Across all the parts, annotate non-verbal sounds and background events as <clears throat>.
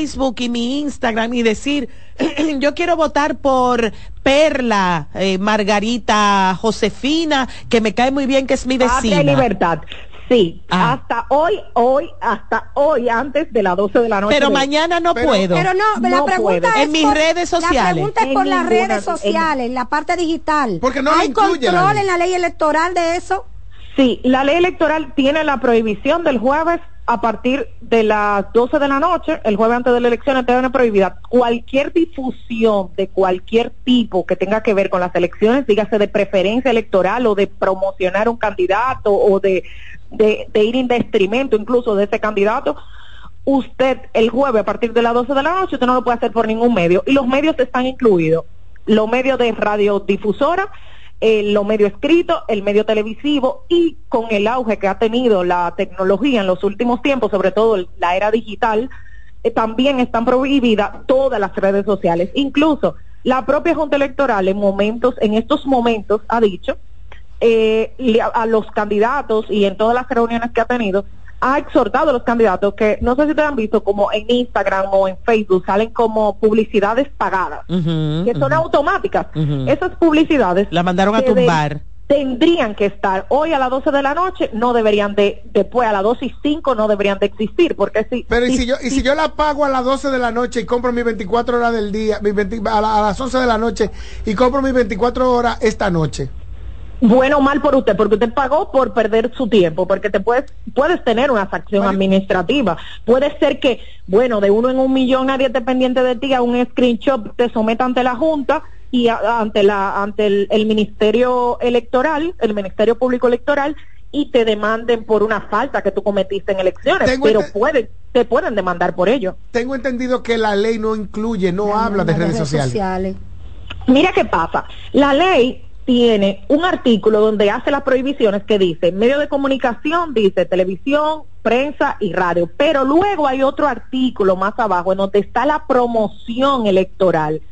Facebook y mi Instagram y decir, <clears throat> yo quiero votar por Perla, eh, Margarita, Josefina, que me cae muy bien, que es mi vecina. libertad. Sí, ah. hasta hoy, hoy, hasta hoy, antes de las 12 de la noche. Pero mañana no puedo. Pero no, la pregunta es en mis redes sociales. La pregunta es por las redes sociales, en, la parte digital. Porque no ¿Hay control en la ley electoral de eso? Sí, la ley electoral tiene la prohibición del jueves a partir de las 12 de la noche, el jueves antes de la elección, tiene prohibida cualquier difusión de cualquier tipo que tenga que ver con las elecciones, dígase de preferencia electoral o de promocionar un candidato o de, de, ir en incluso de ese candidato, usted el jueves a partir de las 12 de la noche, usted no lo puede hacer por ningún medio. Y los medios están incluidos, los medios de radiodifusora, el lo medio escrito, el medio televisivo y con el auge que ha tenido la tecnología en los últimos tiempos, sobre todo la era digital, eh, también están prohibidas todas las redes sociales. Incluso la propia Junta Electoral en momentos, en estos momentos ha dicho eh, a los candidatos y en todas las reuniones que ha tenido ha exhortado a los candidatos que no sé si te han visto como en Instagram o en Facebook salen como publicidades pagadas que son automáticas. Esas publicidades la mandaron a tumbar. tendrían que estar hoy a las 12 de la noche no deberían de después a las 12 y 5 no deberían de existir porque si pero y si, yo y si, yo la pago a las 12 de la noche y compro mis 24 horas del día a, a las 11 de la noche y compro mis 24 horas esta noche bueno o mal por usted, porque usted pagó por perder su tiempo, porque te puedes, puedes tener una sanción administrativa. Puede ser que, bueno, de uno en un millón nadie esté pendiente de ti, a un screenshot te someta ante la Junta y ante la ante el, Ministerio Electoral, el Ministerio Público Electoral, y te demanden por una falta que tú cometiste en elecciones, pero pueden, te pueden demandar por ello. Tengo entendido que la ley no incluye, no, habla de redes, sociales. Mira qué pasa, la ley tiene un artículo donde hace las prohibiciones que dice medio de comunicación, dice televisión, prensa y radio, pero luego hay otro artículo más abajo en donde está la promoción electoral,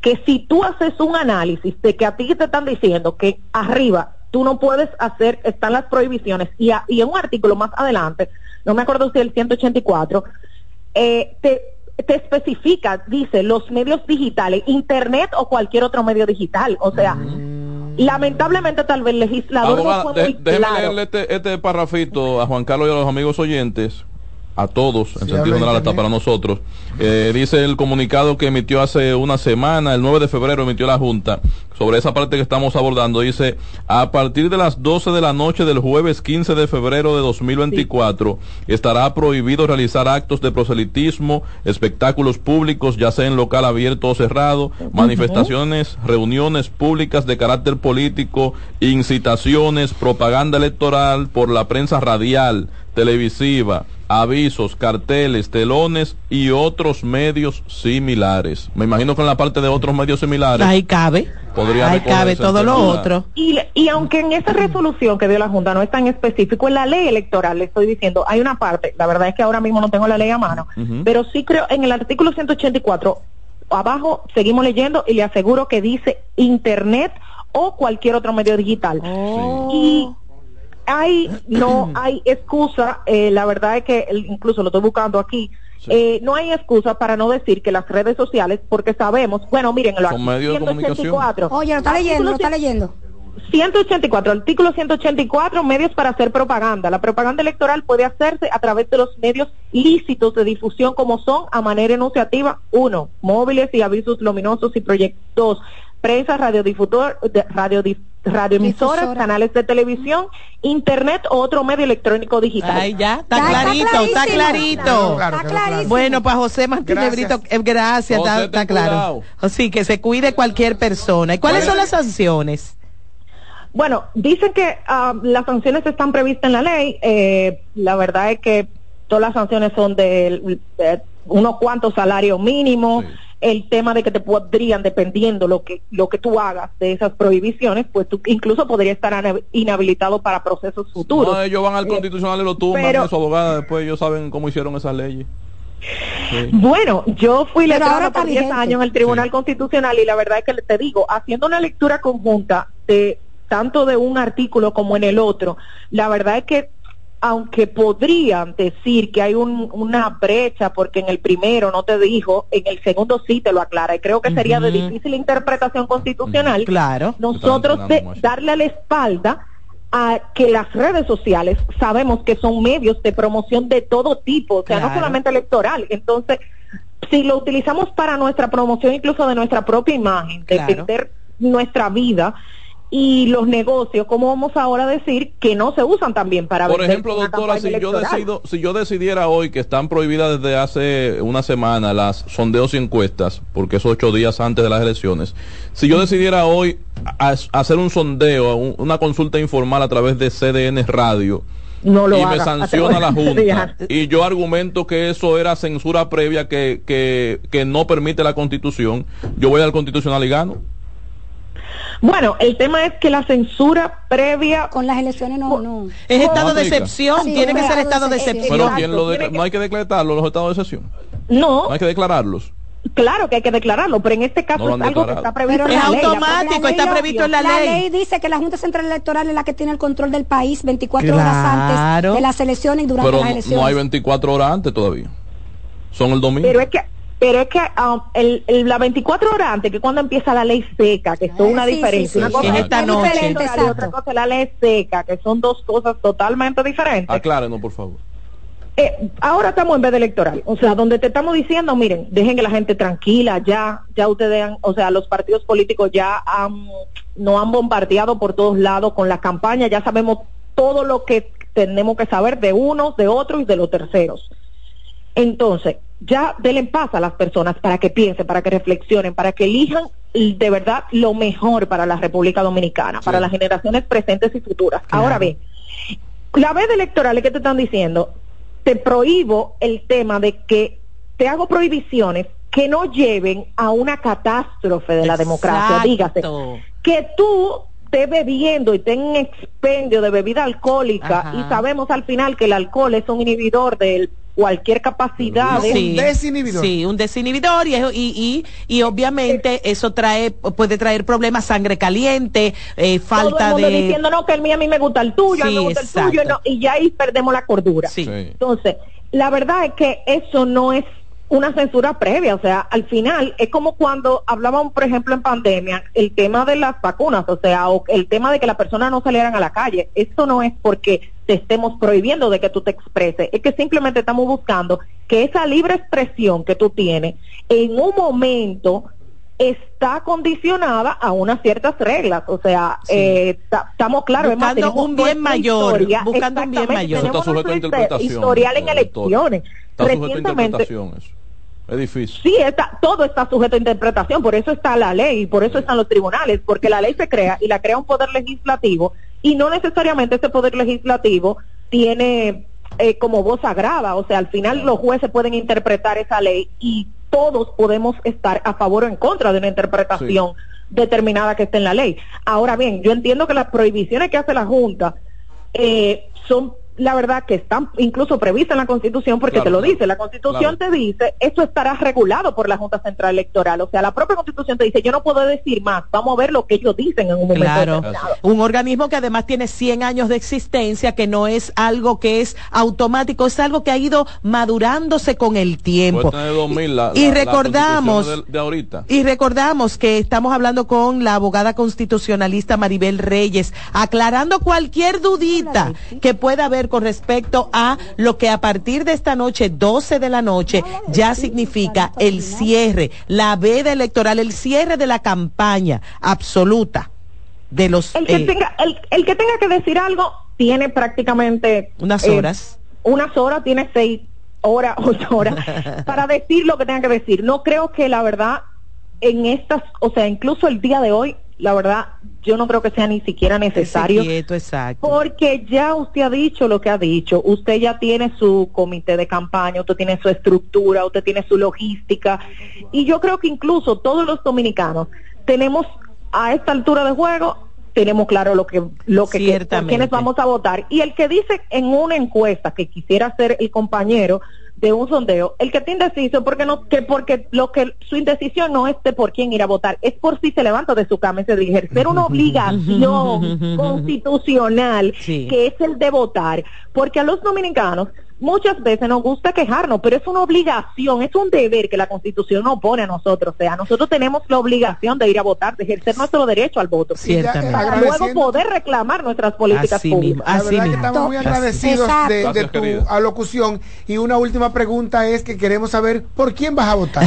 que si tú haces un análisis de que a ti te están diciendo que arriba tú no puedes hacer, están las prohibiciones, y, y en un artículo más adelante, no me acuerdo si el 184, eh, te, te especifica, dice, los medios digitales, internet o cualquier otro medio digital, o sea... Mm. Lamentablemente tal vez el legislador no fue muy Déjeme leerle este, este parrafito a Juan Carlos y a los amigos oyentes a todos, en sentido general, hasta para nosotros. Eh, dice el comunicado que emitió hace una semana, el 9 de febrero emitió la Junta, sobre esa parte que estamos abordando. Dice, a partir de las 12 de la noche del jueves 15 de febrero de 2024, estará prohibido realizar actos de proselitismo, espectáculos públicos, ya sea en local abierto o cerrado, manifestaciones, reuniones públicas de carácter político, incitaciones, propaganda electoral por la prensa radial, televisiva, avisos, carteles, telones y otros medios similares. Me imagino que en la parte de otros medios similares. Ahí cabe. Podría Ahí cabe todo lo otro. Y, y aunque en esa resolución que dio la Junta no es tan específico, en la ley electoral le estoy diciendo, hay una parte, la verdad es que ahora mismo no tengo la ley a mano, pero sí creo en el artículo 184, abajo seguimos leyendo y le aseguro que dice Internet o cualquier otro medio digital. Y hay, no <clears throat> hay excusa, eh, la verdad es que incluso lo estoy buscando aquí, eh, no hay excusa para no decir que las redes sociales, porque sabemos, bueno, miren, lo Son medios 184. Oye, lo está leyendo, lo está leyendo. 184, artículo 184, medios para hacer propaganda. La propaganda electoral puede hacerse a través de los medios lícitos de difusión como son a manera enunciativa, uno, móviles y avisos luminosos y proyectos, prensa, radiodifusor, radio, radioemisoras, canales de televisión, internet o otro medio electrónico digital. Ay, ya, está clarito, está clarito. Bueno, para José Martínez Brito, eh, gracias, está, claro. Sí, que se cuide cualquier persona. ¿Y cuáles son las sanciones? Bueno, dicen que ah, las sanciones están previstas en la ley. Eh, la verdad es que todas las sanciones son de, unos cuantos salarios mínimos el tema de que te podrían, dependiendo lo que, lo que tú hagas de esas prohibiciones, pues tú incluso podría estar inhabilitado para procesos futuros. No, ellos van al eh, constitucional y lo tumban a su abogada, después ellos saben cómo hicieron esas leyes. Bueno, yo fui letrada por 10 años en el Tribunal Constitucional y la verdad es que te digo, haciendo una lectura conjunta de tanto de un artículo como en el otro, la verdad es que aunque podrían decir que hay una brecha porque en el primero no te dijo, en el segundo sí te lo aclara y creo que sería de difícil interpretación constitucional. Claro. Nosotros de darle la espalda a que las redes sociales sabemos que son medios de promoción de todo tipo, o sea, no solamente electoral. Entonces, si lo utilizamos para nuestra promoción incluso de nuestra propia imagen, de vender nuestra vida, y los negocios, ¿cómo vamos ahora a decir que no se usan también para Por ejemplo, doctora, si yo decido, si yo decidiera hoy que están prohibidas desde hace una semana las sondeos y encuestas, porque es ocho días antes de las elecciones, si yo decidiera hoy hacer un sondeo, una consulta informal a través de CDN Radio, no lo y me sanciona la <laughs> Junta. Y yo argumento que eso era censura previa que, que, que no permite la Constitución. Yo voy al Constitucional y gano. Bueno, el tema es que la censura previa con las elecciones no, no. es estado de excepción, tiene que ser estado de excepción. Pero no hay que declararlo los estados de excepción. No. No hay que declararlos. Claro que hay que declararlo, pero en este caso es algo que está previsto en la ley. Es automático, está previsto en la, ley. La ley dice que la Junta Central Electoral es la que tiene el control del país 24 horas antes de las elecciones y durante las elecciones. no hay 24 horas antes todavía. Son el domingo. Pero es que pero es que um, el, la 24 horas antes, que cuando empieza la ley seca, que es una diferencia. una cosa es esta noche. Y otra cosa es la ley seca, que son dos cosas totalmente diferentes. Aclárenos, por favor. Eh, ahora estamos en vez de electoral, o sea, donde te estamos diciendo, miren, dejen que la gente tranquila, ya, ya ustedes han, o sea, los partidos políticos ya han, no han bombardeado por todos lados con la campaña, ya sabemos todo lo que tenemos que saber de unos, de otros y de los terceros. Entonces, ya denle paz a las personas para que piensen, para que reflexionen, para que elijan de verdad lo mejor para la República Dominicana, para las generaciones presentes y futuras. Ahora bien, la vez electoral que te están diciendo, te prohíbo el tema de que te hago prohibiciones que no lleven a una catástrofe de la democracia. Dígase, que tú estés bebiendo y tengas un expendio de bebida alcohólica y sabemos al final que el alcohol es un inhibidor del cualquier capacidad de un desinhibidor. sí un desinhibidor y, y, y, obviamente eso trae puede traer problemas sangre caliente eh, falta Todo el mundo de diciendo no que el mío a mí me gusta el tuyo a mí me gusta el tuyo y ya ahí perdemos la cordura. Entonces la verdad es que eso no es una censura previa, o sea, al final es como cuando hablábamos, por ejemplo, en pandemia, el tema de las vacunas, o sea, o el tema de que las personas no salieran a la calle. Esto no es porque te estemos prohibiendo de que tú te expreses, es que simplemente estamos buscando que esa libre expresión que tú tienes en un momento está condicionada a unas ciertas reglas, o sea, eh, estamos claros, buscando un bien mayor, buscando un bien mayor. Está sujeto historial en elecciones. Está Recientemente, es difícil. Sí, está, todo está sujeto a interpretación, por eso está la ley, y por eso están los tribunales, porque la ley se crea y la crea un poder legislativo y no necesariamente ese poder legislativo tiene eh, como voz agrava, o sea, al final los jueces pueden interpretar esa ley y todos podemos estar a favor o en contra de una interpretación determinada que esté en la ley. Ahora bien, yo entiendo que las prohibiciones que hace la Junta eh, son la verdad que están incluso previstas en la Constitución porque te lo dice, la Constitución te dice, esto estará regulado por la Junta Central Electoral, o sea, la propia Constitución te dice, yo no puedo decir más, vamos a ver lo que ellos dicen en un momento claro. Un organismo que además tiene 100 años de existencia, que no es algo que es automático, es algo que ha ido madurándose con el tiempo. y, recordamos y recordamos que estamos hablando con la abogada constitucionalista Maribel Reyes, aclarando cualquier dudita que pueda haber con respecto a lo que a partir de esta noche, 12 de la noche, ya significa el cierre, la veda electoral, el cierre de la campaña absoluta de los... El que, eh, tenga, el, que tenga que decir algo tiene prácticamente... Unas eh, horas. unas horas, tiene seis horas, <laughs> ocho horas, <laughs> para decir lo que tenga que decir. No creo que la verdad en estas, o sea, incluso el día de hoy, la verdad, yo no creo que sea ni siquiera necesario. Porque ya usted ha dicho lo que ha dicho. Usted ya tiene su comité de campaña, usted tiene su estructura, usted tiene su logística. Y yo creo que incluso todos los dominicanos tenemos a esta altura de juego tenemos claro lo que lo que, quienes vamos a votar y el que dice en una encuesta que quisiera ser el compañero de un sondeo, el que está indeciso, porque no, que porque lo que su indecisión no es de por quién ir a votar, es por si se levanta de su cama y se de ejercer <laughs> una obligación <laughs> constitucional que es el de votar, porque a los dominicanos muchas veces nos gusta quejarnos, pero es una obligación, es un deber que la Constitución nos pone a nosotros. O sea, nosotros tenemos la obligación de ir a votar, de ejercer nuestro derecho al voto. Para luego poder reclamar nuestras políticas públicas. La verdad que estamos muy agradecidos de, tu alocución. Y una última pregunta es que queremos saber por quién vas a votar.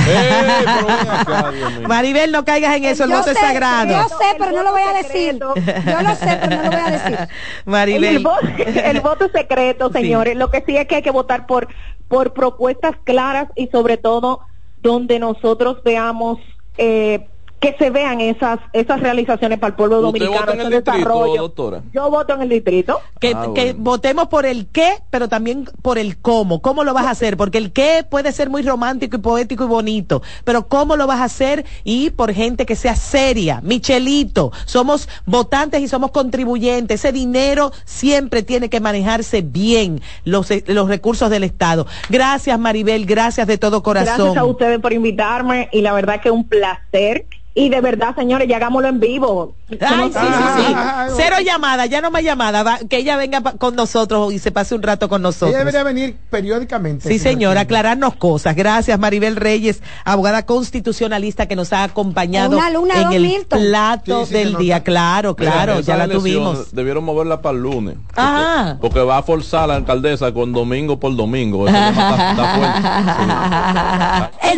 Maribel, no caigas en eso, el voto es sagrado. Yo sé, pero no lo voy a decir. Yo lo sé, pero no lo voy a decir. Maribel. <laughs> El voto, es secreto, señores. Lo que sí es que que votar por, por propuestas claras y sobre todo donde nosotros veamos eh, que se vean esas esas realizaciones para el pueblo dominicano, en el desarrollo. Yo voto en el distrito. Que, ah, que, votemos por el qué, pero también por el cómo. ¿Cómo lo vas a hacer? Porque el qué puede ser muy romántico y poético y bonito, pero ¿cómo lo vas a hacer? Y por gente que sea seria. Michelito, somos votantes y somos contribuyentes. Ese dinero siempre tiene que manejarse bien, los, los recursos del Estado. Gracias, Maribel, gracias de todo corazón. Gracias a ustedes por invitarme y la verdad que es un placer y de verdad, señores, ya hagámoslo en vivo. Ay, sí, sí, sí. Cero llamada, ya no más llamada. que ella venga con nosotros y se pase un rato con nosotros. Ella debería venir periódicamente. Sí, señora, aclararnos cosas. Gracias, Maribel Reyes, abogada constitucionalista que nos ha acompañado en el plato del día. Claro, claro, ya la tuvimos. Debieron moverla para el lunes. Porque, porque, va a forzar la alcaldesa con domingo por domingo. <laughs> el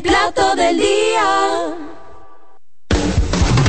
plato del día.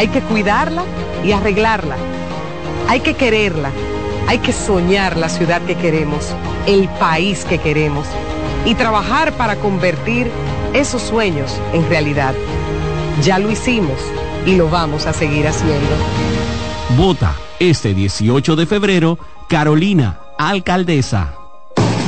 Hay que cuidarla y arreglarla. Hay que quererla, hay que soñar la ciudad que queremos, el país que queremos y trabajar para convertir esos sueños en realidad. Ya lo hicimos y lo vamos a seguir haciendo. Vota este 18 de febrero, Carolina, alcaldesa.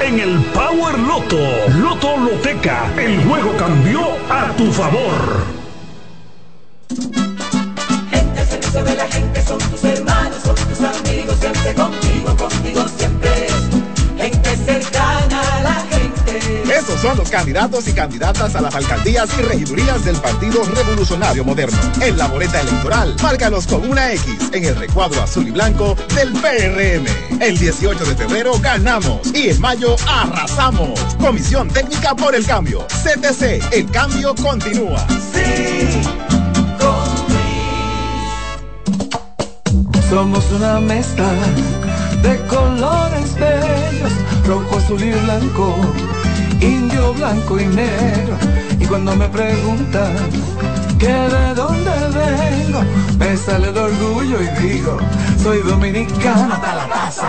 en el Power Loto. Loto Loteca, el juego cambió a tu favor. Gente al servicio de la gente son tus hermanos, son tus amigos, siempre contigo, contigo siempre. Gente cercana Esos son los candidatos y candidatas a las alcaldías y regidurías del Partido Revolucionario Moderno. En la boleta electoral, márcalos con una X en el recuadro azul y blanco del PRM. El 18 de febrero ganamos y en mayo arrasamos. Comisión Técnica por el Cambio. CTC, el cambio continúa. Sí, Somos una mezcla de colores bellos, rojo, azul y blanco, indio, blanco y negro. Y cuando me preguntan que de dónde vengo, me sale el orgullo y digo, soy dominicano hasta la taza.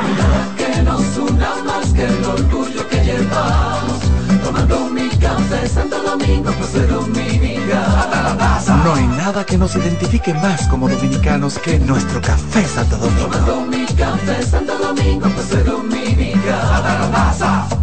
Que nos una más que el orgullo que llevamos, tomando mi café Santo Domingo, pues soy dominicano hasta la taza. No hay nada que nos identifique más como dominicanos que nuestro café Santo Domingo. Tomando mi café Santo Domingo, pues soy dominicano hasta la taza.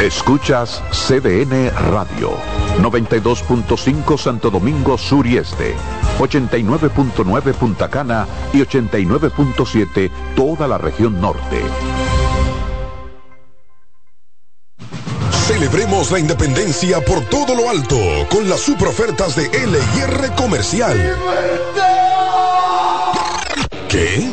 Escuchas CDN Radio, 92.5 Santo Domingo Sur y Este, 89.9 Punta Cana y 89.7 toda la región norte. Celebremos la independencia por todo lo alto con las super ofertas de LIR Comercial. ¿Qué?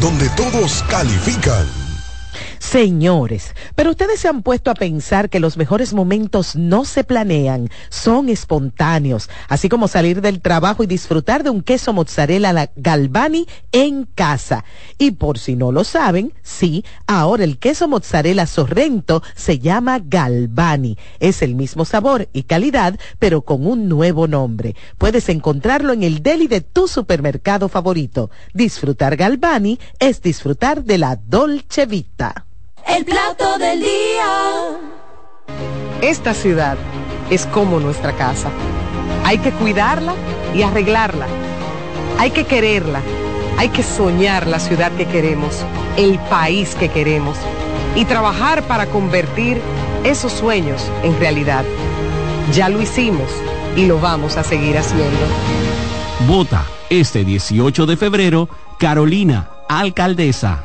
donde todos califican. Señores, pero ustedes se han puesto a pensar que los mejores momentos no se planean, son espontáneos, así como salir del trabajo y disfrutar de un queso mozzarella Galvani en casa. Y por si no lo saben, sí, ahora el queso mozzarella Sorrento se llama Galvani. Es el mismo sabor y calidad, pero con un nuevo nombre. Puedes encontrarlo en el deli de tu supermercado favorito. Disfrutar Galvani es disfrutar de la Dolce Vita. El plato del día. Esta ciudad es como nuestra casa. Hay que cuidarla y arreglarla. Hay que quererla. Hay que soñar la ciudad que queremos, el país que queremos y trabajar para convertir esos sueños en realidad. Ya lo hicimos y lo vamos a seguir haciendo. Vota este 18 de febrero, Carolina, alcaldesa.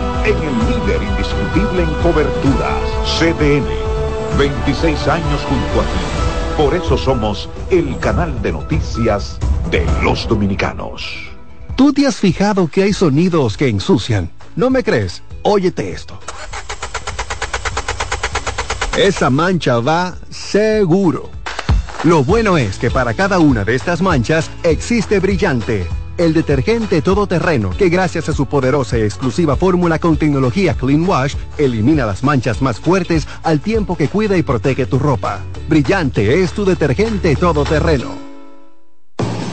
en el líder indiscutible en coberturas, CDN. 26 años junto a ti. Por eso somos el canal de noticias de los dominicanos. ¿Tú te has fijado que hay sonidos que ensucian? ¿No me crees? Óyete esto. Esa mancha va seguro. Lo bueno es que para cada una de estas manchas existe brillante el detergente todoterreno que gracias a su poderosa y exclusiva fórmula con tecnología Clean Wash elimina las manchas más fuertes al tiempo que cuida y protege tu ropa. Brillante es tu detergente todoterreno.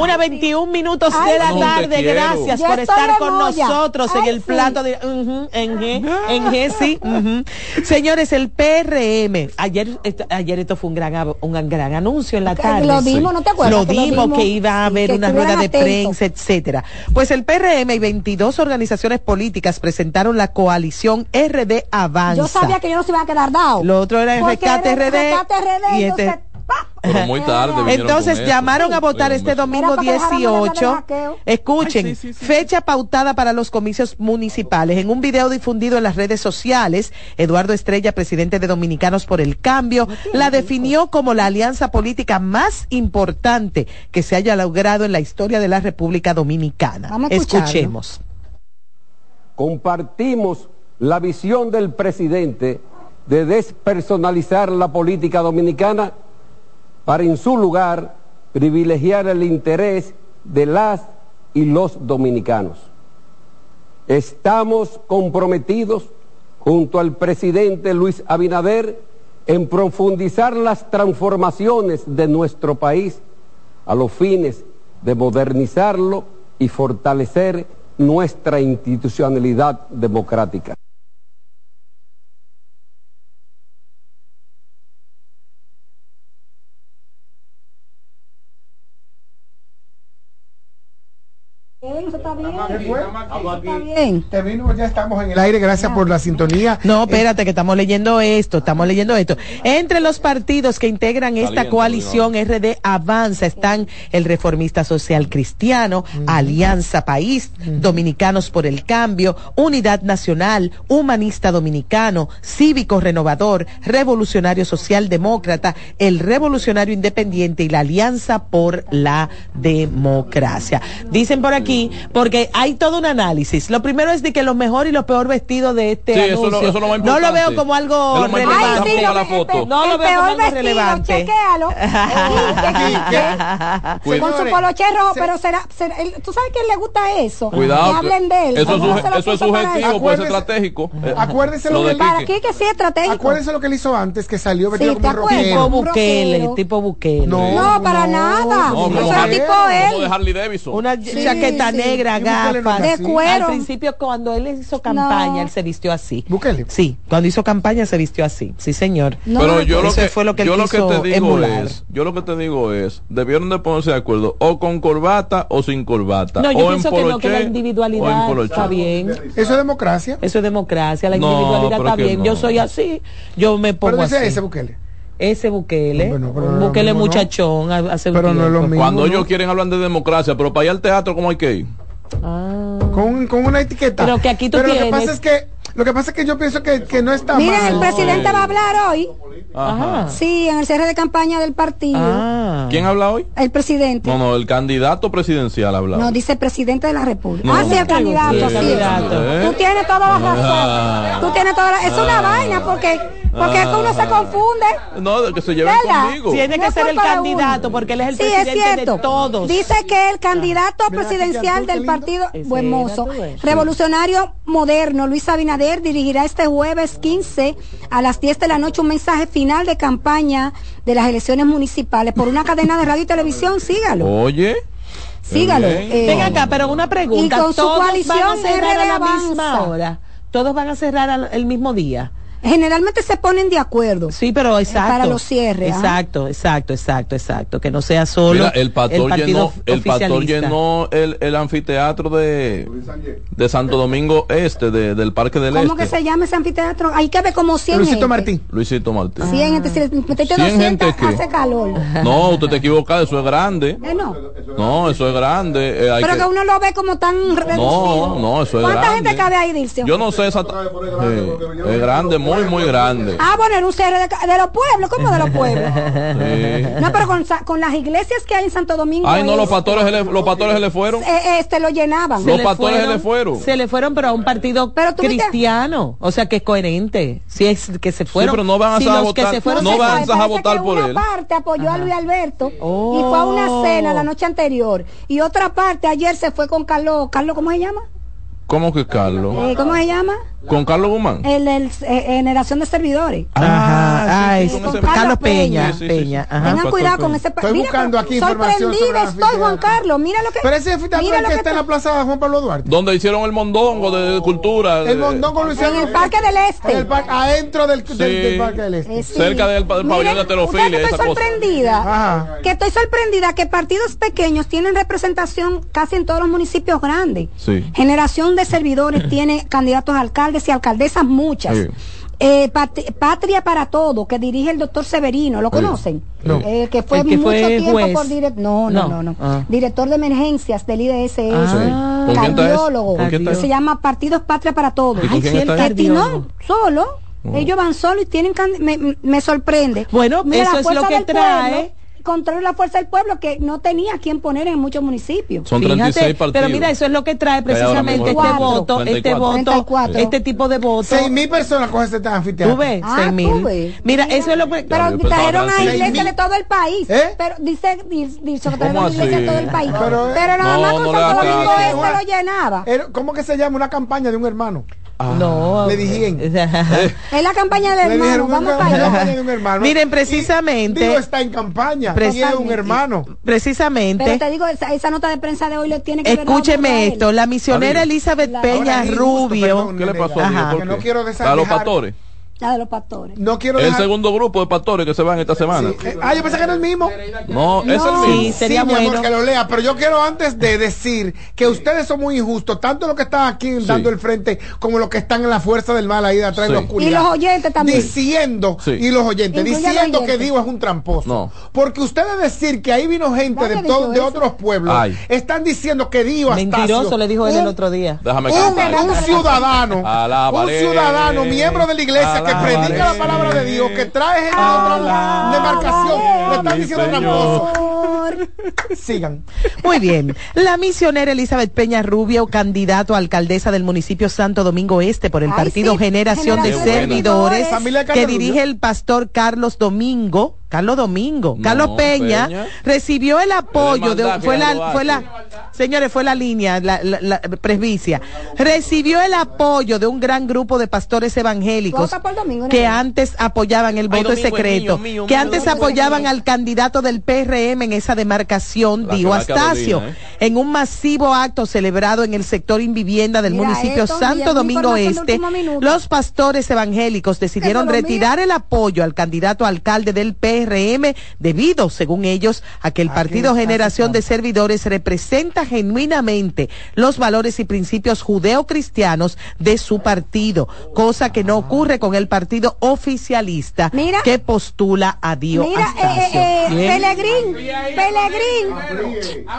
Una 21 minutos de la tarde. Gracias Ya por estar con nosotros en el sí. plato de en G, en G, sí. ujú. Señores, el PRM. Ayer, esto- ayer esto fue un gran, un gran anuncio en la tarde. lo dimos, ¿no te acuerdas? Lo dimos, que iba a haber una rueda de prensa, etcétera. Pues el PRM y 22 organizaciones políticas presentaron la coalición RD Avanza. Yo sabía que yo no se iba a quedar dado. Lo otro era el Rescate el RD. Rescate RD, y este- Pero muy tarde. Entonces con llamaron eso. a votar este domingo Era para que dejáramos de hablar de 18. hackeo. Escuchen, fecha pautada para los comicios municipales. En un video difundido en las redes sociales, Eduardo Estrella, presidente de Dominicanos por el Cambio, la definió como la alianza política más importante que se haya logrado en la historia de la República Dominicana. Escuchemos. Compartimos la visión del presidente de despersonalizar la política dominicana para en su lugar privilegiar el interés de las y los dominicanos. Estamos comprometidos junto al presidente Luis Abinader en profundizar las transformaciones de nuestro país a los fines de modernizarlo y fortalecer nuestra institucionalidad democrática. Eso está bien. Está bien. Terminamos, ya estamos en el aire, gracias por la sintonía. No, espérate, que estamos leyendo esto, estamos leyendo esto. Entre los partidos que integran esta coalición RD Avanza están el Reformista Social Cristiano, Alianza País, Dominicanos por el Cambio, Unidad Nacional, Humanista Dominicano, Cívico Renovador, Revolucionario Social Demócrata, el Revolucionario Independiente y la Alianza por la Democracia. Dicen por aquí, porque hay todo un análisis. Lo primero es de que lo mejor y lo peor vestido de este Sí, eso lo- anuncio. eso es lo no lo veo como algo lo relevante. Ay, sí, la foto. No lo el veo como peor algo vestido, relevante. chequéalo. <laughs> Con su poloche rojo, pero será, ¿tú sabes que le gusta eso? Cuidado. Que hablen de él. Eso es, ¿Cómo suje- se lo eso es subjetivo, eso? puede ser estratégico. Eh, Acuérdese lo de que Para Quique. aquí que sí estratégico. Acuérdense lo que él hizo antes, que salió vestido Sí, como. Tipo Bukele, tipo Bukele. No, para nada. No, como Eso es Harley- tipo como él. de Harley Davidson. Una chaqueta. Negra, no gafas. De cuero. Al principio, cuando él hizo campaña, No. él se vistió así. Bukele. Sí, cuando hizo campaña se vistió así. Sí, señor. Pero yo lo que, fue lo que él yo lo que te digo emular. es, yo lo que te digo es, debieron de ponerse de acuerdo o con corbata o sin corbata. No, yo o pienso en que no, que la en individualidad está bien. Eso es democracia. Eso es democracia, la No, individualidad está bien. no. Yo soy así, yo me pongo Pero dice así. ese Bukele. Ese Bukele, Bueno, no Bukele ¿no? muchachón ha- hace un Pero no es lo mismo. Cuando ¿no? ellos quieren hablar de democracia, pero para ir al teatro, ¿cómo hay que ir? Con, con una etiqueta. Pero que aquí tú Pero lo que pasa es que lo que pasa es que yo pienso que, que no está Miren, mal. el presidente va a hablar hoy. Ajá. Sí, en el cierre de campaña del partido. Ah. ¿Quién habla hoy? El presidente. No, no, el candidato presidencial habla. No, dice presidente de la República. No, ah, sí, el no, candidato. sí, sí. candidato. ¿Eh? Tú tienes toda la razón. Ah. Tú tienes toda la... Es una Ah. vaina porque, porque es que uno se Ah. confunde. No, de que se lleven ¿Verdad? conmigo. Tiene que es ser el candidato uno. porque él es el Sí, es presidente cierto. de todos. Dice que el candidato Mira, presidencial del partido Buen Mozo, revolucionario moderno, Luis Abinader, dirigirá este jueves 15 a las 10 de la noche un mensaje final de campaña de las elecciones municipales por una cadena de radio y televisión, sígalo. Oye. Sígalo. Eh, Ven acá, pero una pregunta. Y con su ¿Todos coalición van a cerrar RD a la misma hora? Todos van a cerrar al- el mismo día. Generalmente se ponen de acuerdo. Sí, pero exacto. Para los cierres. ¿ah? Exacto, exacto, exacto, exacto. Que no sea solo Mira, el pastor partido llenó, el pastor llenó el, el anfiteatro de, de Santo Domingo Este, de- del Parque del ¿Cómo Este. que se llama ese anfiteatro? Hay que ver como 100 Luisito gente. Martín. Luisito Martín. 100 gente. Si le metiste 100 200, gente, ¿qué? hace calor. No, usted te equivoca, eso es grande. Eh, no. No, eso es grande. eh, hay Pero que... que- uno lo ve como tan reducido. No, no, eso es ¿Cuánta grande. gente cabe ahí, Dilcio? Yo no sé exactamente. es grande, muy, muy grande. Ah, bueno, era un cierre de, los pueblos. ¿Cómo de los <laughs> pueblos? Sí. No, pero con, con las iglesias que hay en Santo Domingo. Ay, no, es- los pastores, se le- los pastores se le fueron. eh, este lo llenaban. Los pastores se le fueron. Se le fueron, pero a un partido tú viste- cristiano. O sea, que es coherente. Si es que se fueron. pero no van a si los votar- que se fueron no se van a votar que por una él. parte apoyó a Luis Alberto Oh. y fue a una cena la noche anterior. Y otra parte ayer se fue con Carlos. ¿Carlos cómo se llama? ¿Cómo que Carlos? Eh, ¿Cómo se llama? ¿Con Carlos Guzmán? El, del eh, generación de servidores. Ajá, ay, con Carlos, Carlos Peña. Peña. Sí, sí, sí. Peña, ajá. Tengan cuidado Peña. con ese Estoy Mira, buscando aquí información Sorprendida el estoy. Juan Carlos. Mira lo que. Pero ese el lo que que está en la plaza Juan Pablo Duarte. Donde hicieron el mondongo de cultura. El mondongo lo hicieron En el Parque del Este. en el adentro del, del- Sí. del Parque del Este. Eh, sí. Cerca del, del pabellón de ¿ustedes terofilia, esa estoy cosa. sorprendida. Ajá. Que estoy sorprendida que partidos pequeños tienen representación casi en todos los municipios grandes. Sí. Generación de servidores <clears throat> tiene candidatos a alcaldes y alcaldesas muchas. Sí. Eh, Pat- Patria para Todo, que dirige el doctor Severino, ¿lo conocen? No. Eh, que fue El que mucho fue tiempo juez. por direct no, no, No. no, no, Ah. Director de emergencias del IDSS, Ah. ¿Con quién está ese? cardiólogo, se llama Partidos Patria para Todo. ¿Y con Ay, quién sí, el solo. Ellos van solos y tienen me, me sorprende. Bueno, Mira, eso la es fuerza lo que del trae. pueblo, contrario a la fuerza del pueblo que no tenía quien poner en muchos municipios. Son Fíjate, 36 partidos. pero mira, eso es lo que trae precisamente este voto, este 34. voto, 34. este tipo de voto. Seis mil personas cogen este anfiteatro. Tú ves, Ah, mil. Mira, eso es lo que. Pero trajeron a iglesias de todo el país. ¿Eh? Pero dice, dice, que trajeron ¿Cómo a iglesias de todo el país. Pero, Pero, eh, nada no, más con Santo Domingo este lo llenaba. Era- ¿Cómo que se llama? Una campaña de un hermano. No. Le dijeron. <laughs> Es la campaña del hermano. dijeron Vamos para allá. campaña de un hermano. Miren, Y- precisamente- digo, está en campaña. Y es un hermano. Precisamente. Pero te digo, esa, esa nota de prensa de hoy le tiene que Escúcheme esto, la misionera. Elizabeth La- Peña Rubio. perdón, ¿Qué le pasó? A los pastores. La de los pastores. No quiero El dejar. segundo grupo de pastores que se van esta semana. Eh, ah, yo pensé que era el mismo. No, es el mismo. Sí, sería sí, mi amor, bueno. que lo lea, pero yo quiero antes de decir que ustedes son muy injustos, tanto los que están aquí dando el frente como los que están en la fuerza del mal ahí de atrás Sí. en la oscuridad. Y los oyentes también. Diciendo, Sí. y los oyentes, Incluye diciendo los que. Digo es un tramposo. No. Porque ustedes decir que ahí vino gente de, todo- de otros pueblos, Ay. están diciendo que Dio Mentiroso le dijo él el otro día. Déjame un, un ciudadano, <laughs> un ciudadano, miembro de la iglesia que alabaré, predica la palabra de Dios, que trae gente de otra demarcación, le están diciendo Señor. tramposo. Sigan. Muy bien. La misionera Elizabeth Peña Rubio, candidato a alcaldesa del municipio Santo Domingo Este por el Ay, partido sí, Generación de Generación de Servidores, que dirige el pastor Carlos Domingo. Carlos Domingo, No, Carlos Peña, Peña. recibió el apoyo de, fue la, fue señores, fue la línea, la, la- la presbicia, recibió el apoyo de un gran grupo de pastores evangélicos Domingo, que antes apoyaban el Ay, voto Domingo secreto, mío, mío, que mío, antes apoyaban al candidato del PRM en esa demarcación, a Astacio, Carolina, ¿eh? en un masivo acto celebrado en el sector Invivienda del Mira municipio esto, Santo Domingo Este. Los pastores evangélicos decidieron retirar el apoyo al candidato a alcalde del PRM debido, según ellos, a que el partido Generación de Servidores representa genuinamente los valores y principios judeocristianos de su partido, cosa que no ocurre con el partido oficialista Mira. que postula a Dio Mira, eh, Astacio. eh, eh. Pelegrín, Pelegrín, Pelegrín.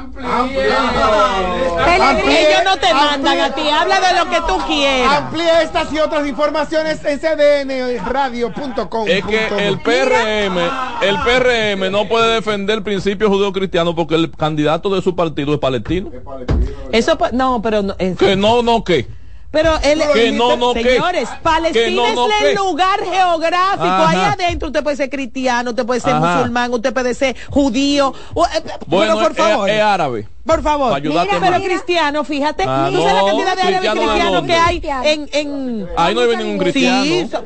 Ellos no te mandan a ti, habla de lo que tú quieras. Amplía estas y otras informaciones en cdnradio.com. Es que el PRM, el PRM no puede defender el principio judeo cristiano porque el candidato de su partido es palestino. Eso, no, pero no, es- Que no, no, ¿qué? Pero él, que no, no, señores, Palestina es el lugar geográfico. Ajá. Ahí adentro usted puede ser cristiano, usted puede ser musulmán, usted puede ser judío. Bueno, eh, pero por favor. Es, es árabe. Por favor. Mira, pero mira. cristiano, fíjate. Ah, ¿Tú sabes la cantidad de árabes cristianos que hay en, en, Ahí no hay ningún cristiano. Sí, so...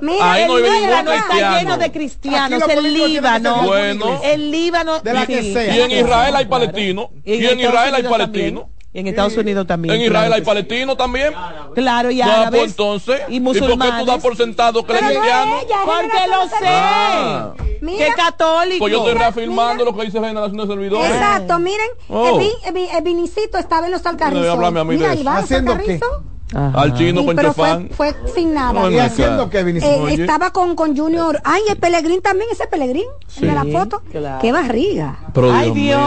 mira, Ahí no está lleno de cristianos. El Líbano. El Líbano. De la que sea. Y en Israel hay palestinos. Y en Israel hay palestinos. En Estados y, Unidos también. En Israel hay palestinos también. Claro, y árabes. Pues, entonces, y musulmanes. ¿Y por qué tú das por sentado que eres no cristiano? Ella, Porque lo sé. Ah. Que católico. Pues yo estoy reafirmando mira. lo que dice Reina Nación de Servidores. Exacto, miren, oh. el, vinicito estaba en los alcarrizos. No, háblame a mí mira, de eso. ¿Haciendo qué? Al chino con eh, Estaba con, con Junior. Ay, el Pellegrín también, ese Pellegrín, sí. la foto. Qué barriga. Pero Ay, Dios.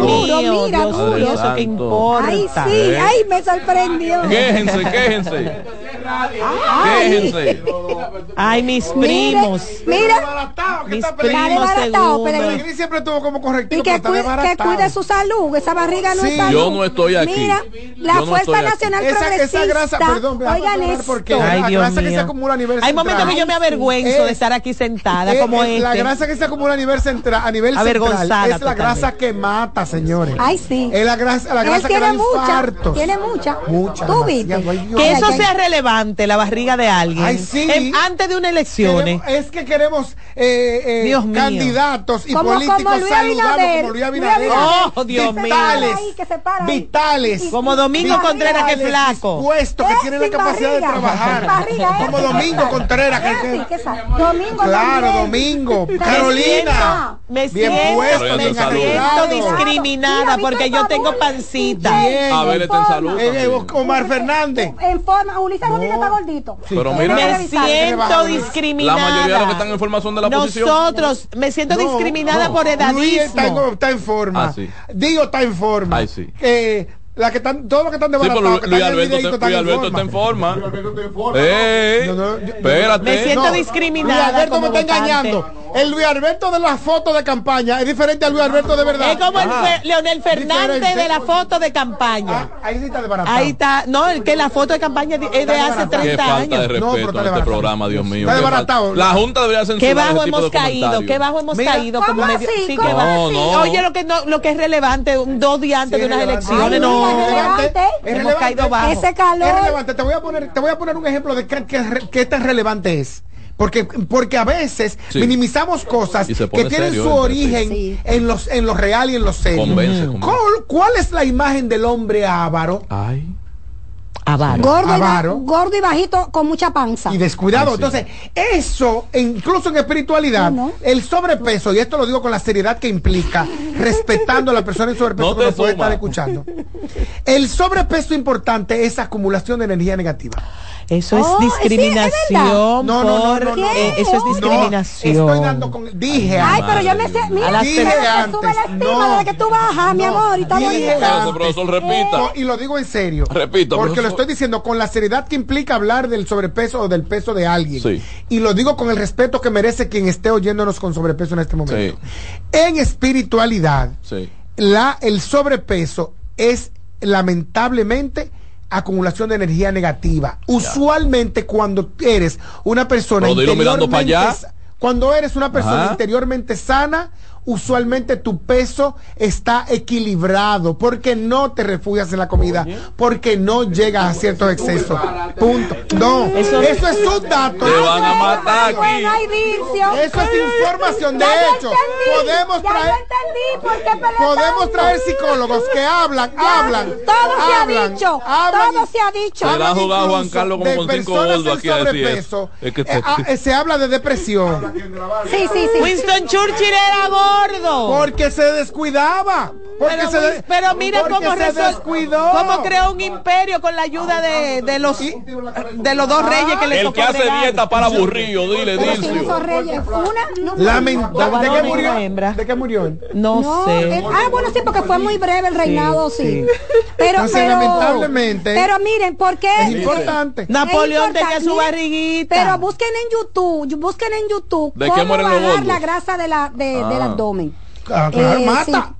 Mira, importa. Ay, sí, ¿Eh? ay, me sorprendió. Quéjense, quéjense. ay. Ay, mis primos. Mira, mis primos siempre estuvo como correctivo. Y que, cuide, su salud, esa barriga no es. Yo no estoy aquí. Mira, la Nacional Progresista. Esa, grasa, perdón, oigan esto. Porque Ay, la Dios grasa mío. que se acumula a nivel Hay central. Hay momentos que yo me avergüenzo es, de estar aquí sentada es, como eh, es, este. La grasa que se acumula a nivel central, a nivel central, es la grasa que mata, señores. Ay, sí. Es la grasa, la grasa que da infartos. Tiene mucha. Mucha. Tú viste. Que eso sea relevante, la barriga de alguien. Ay, sí. Antes de una elección. Eh. Es que queremos candidatos y políticos saludables como Luis Abinader. Oh, Dios mío. Vitales. Como Domingo ¿eh? Contreras que es flaco. Puesto que tiene la capacidad barriga, de trabajar. Barriga, como Domingo Contreras. Que, que... Domingo Claro, Domingo. Carolina. Me siento, bien puesto, me siento discriminada porque yo tengo pancita. A ver, está en salud. Omar Fernández. En forma, Ulises Rodríguez está gordito. Pero mira, me siento discriminada. La mayoría de los que están en forma son de la posición. Nosotros, me siento discriminada por edadismo. Luis está en forma. Ah, Digo está en forma. Ay, sí. eh, la que están, todo lo que están desbaratados. Sí, Luis, Alberto, Luis Alberto está en forma. Luis Alberto está en forma. Espérate. Me siento discriminada. Luis Alberto me está engañando. El Luis Alberto de las fotos de campaña es diferente al Luis ah, Alberto de verdad. Es como el Leonel Fernández de la foto de campaña. Ah, ahí sí está desbaratado. Ahí está. No, el que la foto de campaña es de hace 30 años. de respeto no, pero está este programa, Dios mío. Está desbaratado. La Junta debería censurar Qué bajo ese tipo hemos caído, qué bajo hemos caído como medio. Sí, que bajo. Oye, lo que, lo que es relevante, dos días antes de unas elecciones, no es relevante. Es relevante. Ese calor. Es relevante. Te voy a poner, te voy a poner un ejemplo de qué que, tan relevante es. Porque, porque a veces minimizamos cosas que tienen su origen en los en lo real y en los serios. ¿Cuál, ¿Cuál es la imagen del hombre avaro? Ay Avaro. Gordo, Y bajito con mucha panza. Y descuidado. Entonces, eso, e incluso en espiritualidad, el sobrepeso, y esto lo digo con la seriedad que implica, respetando a la persona en sobrepeso no que nos puede estar escuchando. El sobrepeso importante es acumulación de energía negativa. Eso es oh, discriminación. no, no, no, no, eh, eso es discriminación. estoy dando con, dije. Ay, pero yo me sé, mira, a las dije antes, sube la estima desde que tú bajas, mi amor, y está. Profesor, repita. y lo digo en serio. Repita. Porque lo estoy diciendo con la seriedad que implica hablar del sobrepeso o del peso de alguien. Sí. Y lo digo con el respeto que merece quien esté oyéndonos con sobrepeso en este momento. Sí. En espiritualidad, la, el sobrepeso es lamentablemente acumulación de energía negativa. Usualmente cuando eres una persona interiormente, cuando eres una persona interiormente sana, usualmente tu peso está equilibrado, porque no te refugias en la comida, porque no llegas a ciertos excesos. Punto. No, eso, es un dato. Te van a matar. Eso es información. De hecho, podemos traer, podemos traer psicólogos que hablan, hablan, todo se ha dicho. Todo Se ha jugado Juan Carlos como con eh, ah, eh, se habla de depresión. Sí, sí, sí. Winston Churchill era vos. Porque se descuidaba. Porque pero, se cómo se descuidó. Cómo creó un imperio con la ayuda de, los de los dos reyes que le El que hace dieta para aburrido, dile, dile. Lamentable. ¿De qué murió? No, no sé. Ah, bueno, sí, porque fue muy breve el reinado, sí. Pero, Entonces, lamentablemente. Pero miren, porque es importante. Napoleón tenía su barriguita. Pero busquen en YouTube, busquen en YouTube ¿De cómo bajar la grasa de la de, ah. Ah, claro, Eh, mata.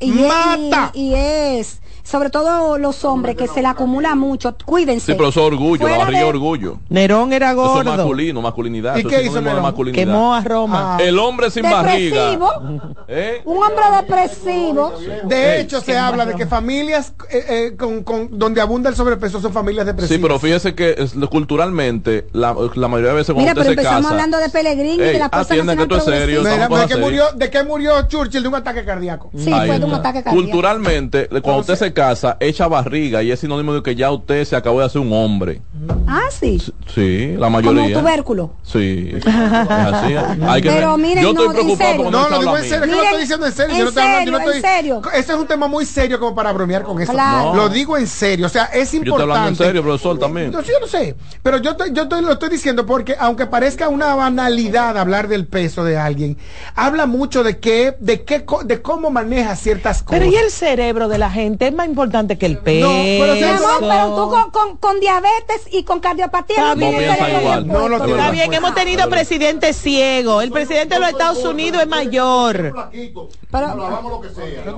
sí. Y, Mata. Y, y es sobre todo los hombres, que se le acumula mucho, cuídense. Sí, pero eso es orgullo, Fuera la barriga de- es orgullo. Nerón era Eso gordo. es masculino, masculinidad. ¿Y eso qué hizo Nerón? masculinidad. Quemó a Roma. El hombre sin Depresivo. barriga. ¿Eh? Un hombre depresivo. De hecho, se habla de que familias eh, eh, con, con- donde abunda el sobrepeso son familias depresivas. Sí, pero fíjese que es- culturalmente, la, la mayoría de veces cuando Mira, pero usted se empezamos casa, hablando de Pellegrini y de la atiendan que esto es serio, ¿de, qué murió, ¿De qué murió Churchill? De un ataque cardíaco. Sí, Ahí fue de un ataque cardíaco. Culturalmente, cuando usted se casa, echa barriga y es sinónimo de que ya usted se acabó de hacer un hombre. Ah, sí. Sí, la Como mayoría. tubérculo. Sí, <laughs> es así. Hay que Pero miren, yo no, estoy en preocupado No, no, lo digo en serio, que lo estoy diciendo en serio. yo en no estoy hablando, yo no serio, en estoy- serio. Ese es un tema muy serio como para bromear con eso. Claro. Lo digo en serio, o sea, es Yo estoy hablando en importante. serio, profesor, también. No, sí, yo no sé, pero yo, estoy- yo estoy- lo estoy diciendo porque aunque parezca una banalidad hablar del peso de alguien, habla mucho de qué, de qué, co- de cómo maneja ciertas cosas. Pero y el cerebro de la gente es más importante que el peso. pero Mi amor, pero tú con, con, con diabetes y con cardiopatía Está no bien No, lo puesto. Está bien, hemos tenido presidentes ciegos. El presidente de los Estados Unidos es mayor.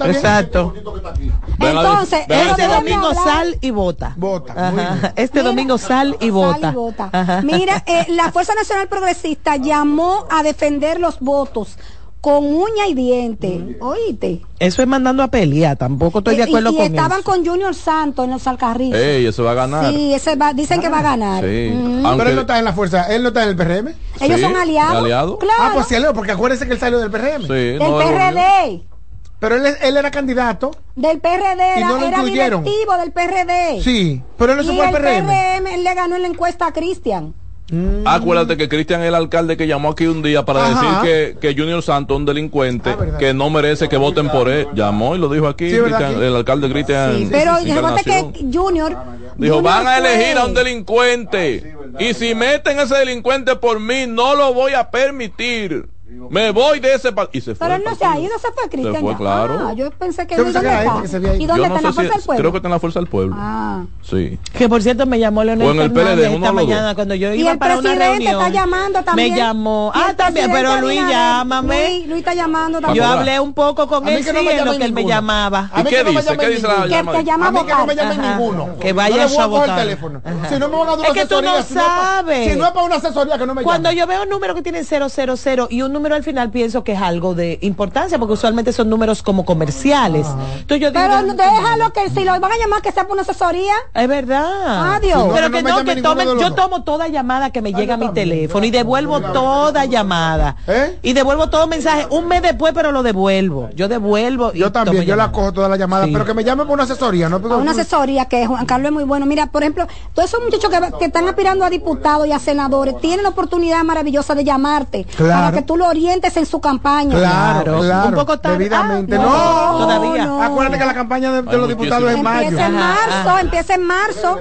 Exacto. Entonces, Este debemos domingo sal y vota. Vota. Este domingo sal y vota. Mira, eh, la Fuerza Nacional Progresista llamó a defender los votos con uña y diente. Oíste. Eso es mandando a pelear. Tampoco estoy de Eh, y- acuerdo y, con estaban eso. con Junior Santos en los Alcarrizos. Ey, ese va a ganar. Sí, ese va- dicen que va a ganar. Sí. Mm. Aunque- Pero él no está en la fuerza, él no está en el PRM. Ellos Sí, son aliados. aliado. Claro. Ah, pues sí, porque acuérdense que él salió del PRM. Sí, del no, él- PRD. Pero él, él era candidato. Del PRD Y era, no lo era incluyeron. directivo del PRD. Sí, pero él no se y fue al el PRM. PRM él le ganó en la encuesta a Cristian. Acuérdate que Cristian es el alcalde que llamó aquí un día para Ajá. decir que, que Junior Santos es un delincuente Ah, que no merece que voten por él. Llamó y lo dijo aquí el alcalde Cristian. Pero recuerda que Junior. Dijo, Junior van a elegir a un delincuente. y si meten a ese delincuente por mí, no lo voy a permitir. Me voy de ese partido. Y se fue. Pero él no se ha ido, se fue Cristian. Se fue, ya. claro. Ah, yo pensé que Yo él pensé que ¿dónde era está? que se había ido. ¿Y Yo dónde no está en la fuerza si- del pueblo? Creo que está en la fuerza del pueblo. Ah. Sí. Que por cierto me llamó Leonel O en el PLD, uno esta los mañana dos. cuando yo iba el para una presidente reunión. está llamando también. Me llamó. Ah, también, pero Luis, llámame. Luis, Luis está llamando Yo también. hablé un poco con él sí, en lo que él me llamaba. ¿Y qué dice? ¿Qué dice la llamada? que llama A a mí que no me Ajá. ninguno. Que vaya Yo a. Ajá. Si no me van a dar Es una que tú no asesoría, si no es pa- sabes. Si no es para una asesoría, que no me Cuando llamen. yo veo un número que tiene 000 y un número al final pienso que es algo de importancia porque usualmente son números como comerciales. Entonces yo digo, Pero no- déjalo que si lo van a llamar que sea por una asesoría. es verdad. Adiós. Pero No, que no, que tomen, yo dos. tomo toda llamada que me llega a mi también, teléfono y devuelvo toda llamada. ¿Eh? Y devuelvo todo mensaje un mes después, pero lo devuelvo. Yo devuelvo. y Yo también, tomo yo la llamada. cojo todas las llamadas, Sí. pero que me llamen por una asesoría, ¿no? Una asesoría que Juan Carlos es muy bueno. Mira, por ejemplo, todos esos muchachos que, que están aspirando a diputados y a senadores tienen la oportunidad maravillosa de llamarte Claro. para que tú lo orientes en su campaña. Claro, claro. Un poco tarde. Debidamente. Ah, no, no, todavía. no. Acuérdate que la campaña de, los diputados es en mayo. Empieza en marzo, ajá. empieza en marzo.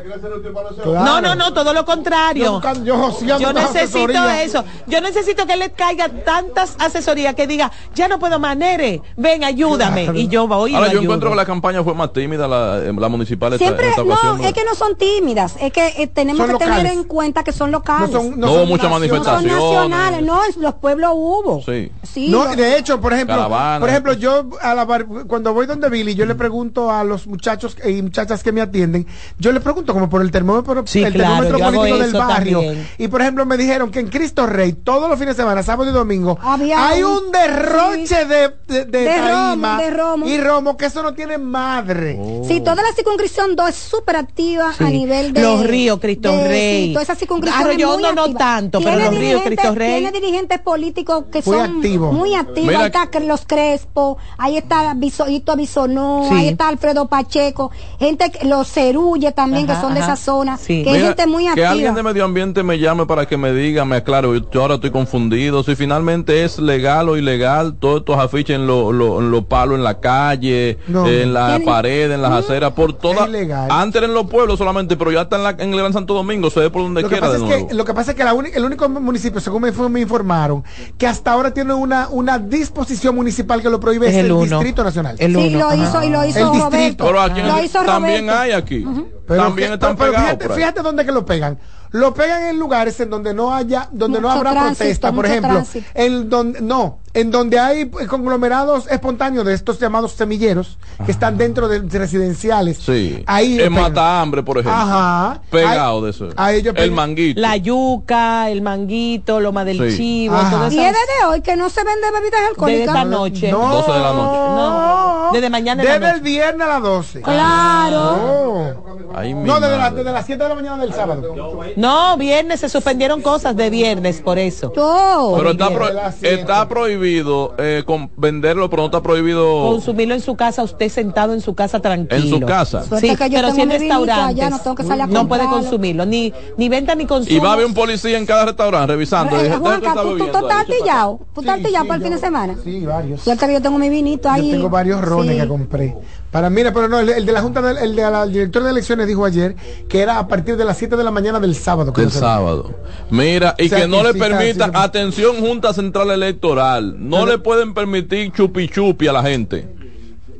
Claro. No, no, no, todo lo contrario. Yo necesito eso. Yo necesito que le caiga tantas asesorías que diga, ya no puedo más, Nere, ven, ayúdame. Claro. Y yo voy y Ahora yo ayudo. encuentro que la campaña fue más tímida, la, eh, la municipal Siempre, esta ocasión. no, es que no son tímidas, es que eh, tenemos Son que tener en cuenta que son locales. No son- No hubo son muchas nacionales. No son manifestaciones. nacionales, no, los pueblos hubo. Sí. Sí, No, lo- de hecho, por ejemplo, Caravana. por ejemplo, yo a la bar- cuando voy donde Billy, yo le pregunto a los muchachos y muchachas que me atienden, yo le pregunto como por el termómetro, Sí, el claro, termómetro político del barrio. también. Y por ejemplo, me dijeron que en Cristo Rey, todos los fines de semana, sábado y domingo, Había hay un- un derroche de, de, de De romo, tarima de romo. y romo, que eso no tiene madre. Sí, toda la circunscripción 2 es súper activa Oh. Sí. a nivel de. Los ríos, Cristo de- Rey. Sí, toda esa circunscripción. Es muy no activa. tanto, pero los ríos, Cristo Rey. Tiene dirigentes políticos que Muy son muy activos. Mira ahí está los Crespo, ahí está Bisoito Bisonó, Sí. ahí está Alfredo Pacheco, gente, que- los Cerulle también, Ajá, que son de esa zona. Sí. Que gente muy que activa. alguien de medio ambiente me llame para que me diga, me aclaro, yo ahora estoy confundido, si finalmente es legal o ilegal todos estos afiches en los lo, palos en la calle, No. en la Tiene- pared, en las aceras, por todas, antes en los pueblos solamente, pero ya está en, la, en el Gran Santo Domingo, se ve por donde Lo que, quiera pasa de es nuevo. que, lo que pasa es que la el único municipio, según me, me informaron, que hasta ahora tiene una, una disposición municipal que lo prohíbe es, Es el uno. Distrito Nacional. El Sí, uno, lo ajá. hizo y lo hizo El distrito. Pero aquí Lo hizo también Roberto. hay aquí, Pero también que- están pero pegados fíjate, dónde que lo pegan. lo pegan en lugares en donde no haya, donde no habrá tránsito, protesta, por ejemplo, tránsito. en donde no, en donde hay conglomerados espontáneos de estos llamados semilleros que están dentro de residenciales. Sí. Ahí en mata hambre, por ejemplo. Ajá. Pegado Ahí- de eso. ahí el manguito. La yuca, el manguito, loma del Sí. chivo, todo eso. Y es desde hoy que no se vende bebidas Desde alcohólicas. esta noche. No. 12 de la noche. No. Desde mañana Desde el viernes a las 12. Claro. Oh. Ay, No, desde, la- desde las 7 de la mañana del sábado. No, viernes se suspendieron cosas de viernes por eso. Yo. Pero está, pro- está prohibido eh, con- venderlo, pero no está prohibido Consumirlo en su casa, usted sentado en su casa tranquilo. en su casa. Suerte Sí, que yo pero si en restaurantes allá, no tengo que salir a no puede consumirlo, ni, ni venta ni consumo. Y va a haber un policía en cada restaurante revisando. Eh, Dije, ¿usted qué Juanca, ¿tú, tú, bebiendo tú estás artillado? ¿Tú estás Sí, artillado sí, para el fin de yo- semana? Sí, varios. Suerte que yo tengo mi vinito ahí. Yo tengo varios rones Sí. que compré. Para mira, pero no, el, el de la Junta, del- el de la el director de elecciones dijo ayer que era a partir de las 7 de la mañana del sábado. Del no sábado. Mira, y O sea, que no que le sí permita, sí atención Junta Central Electoral, no le pueden permitir chupi chupi a la gente.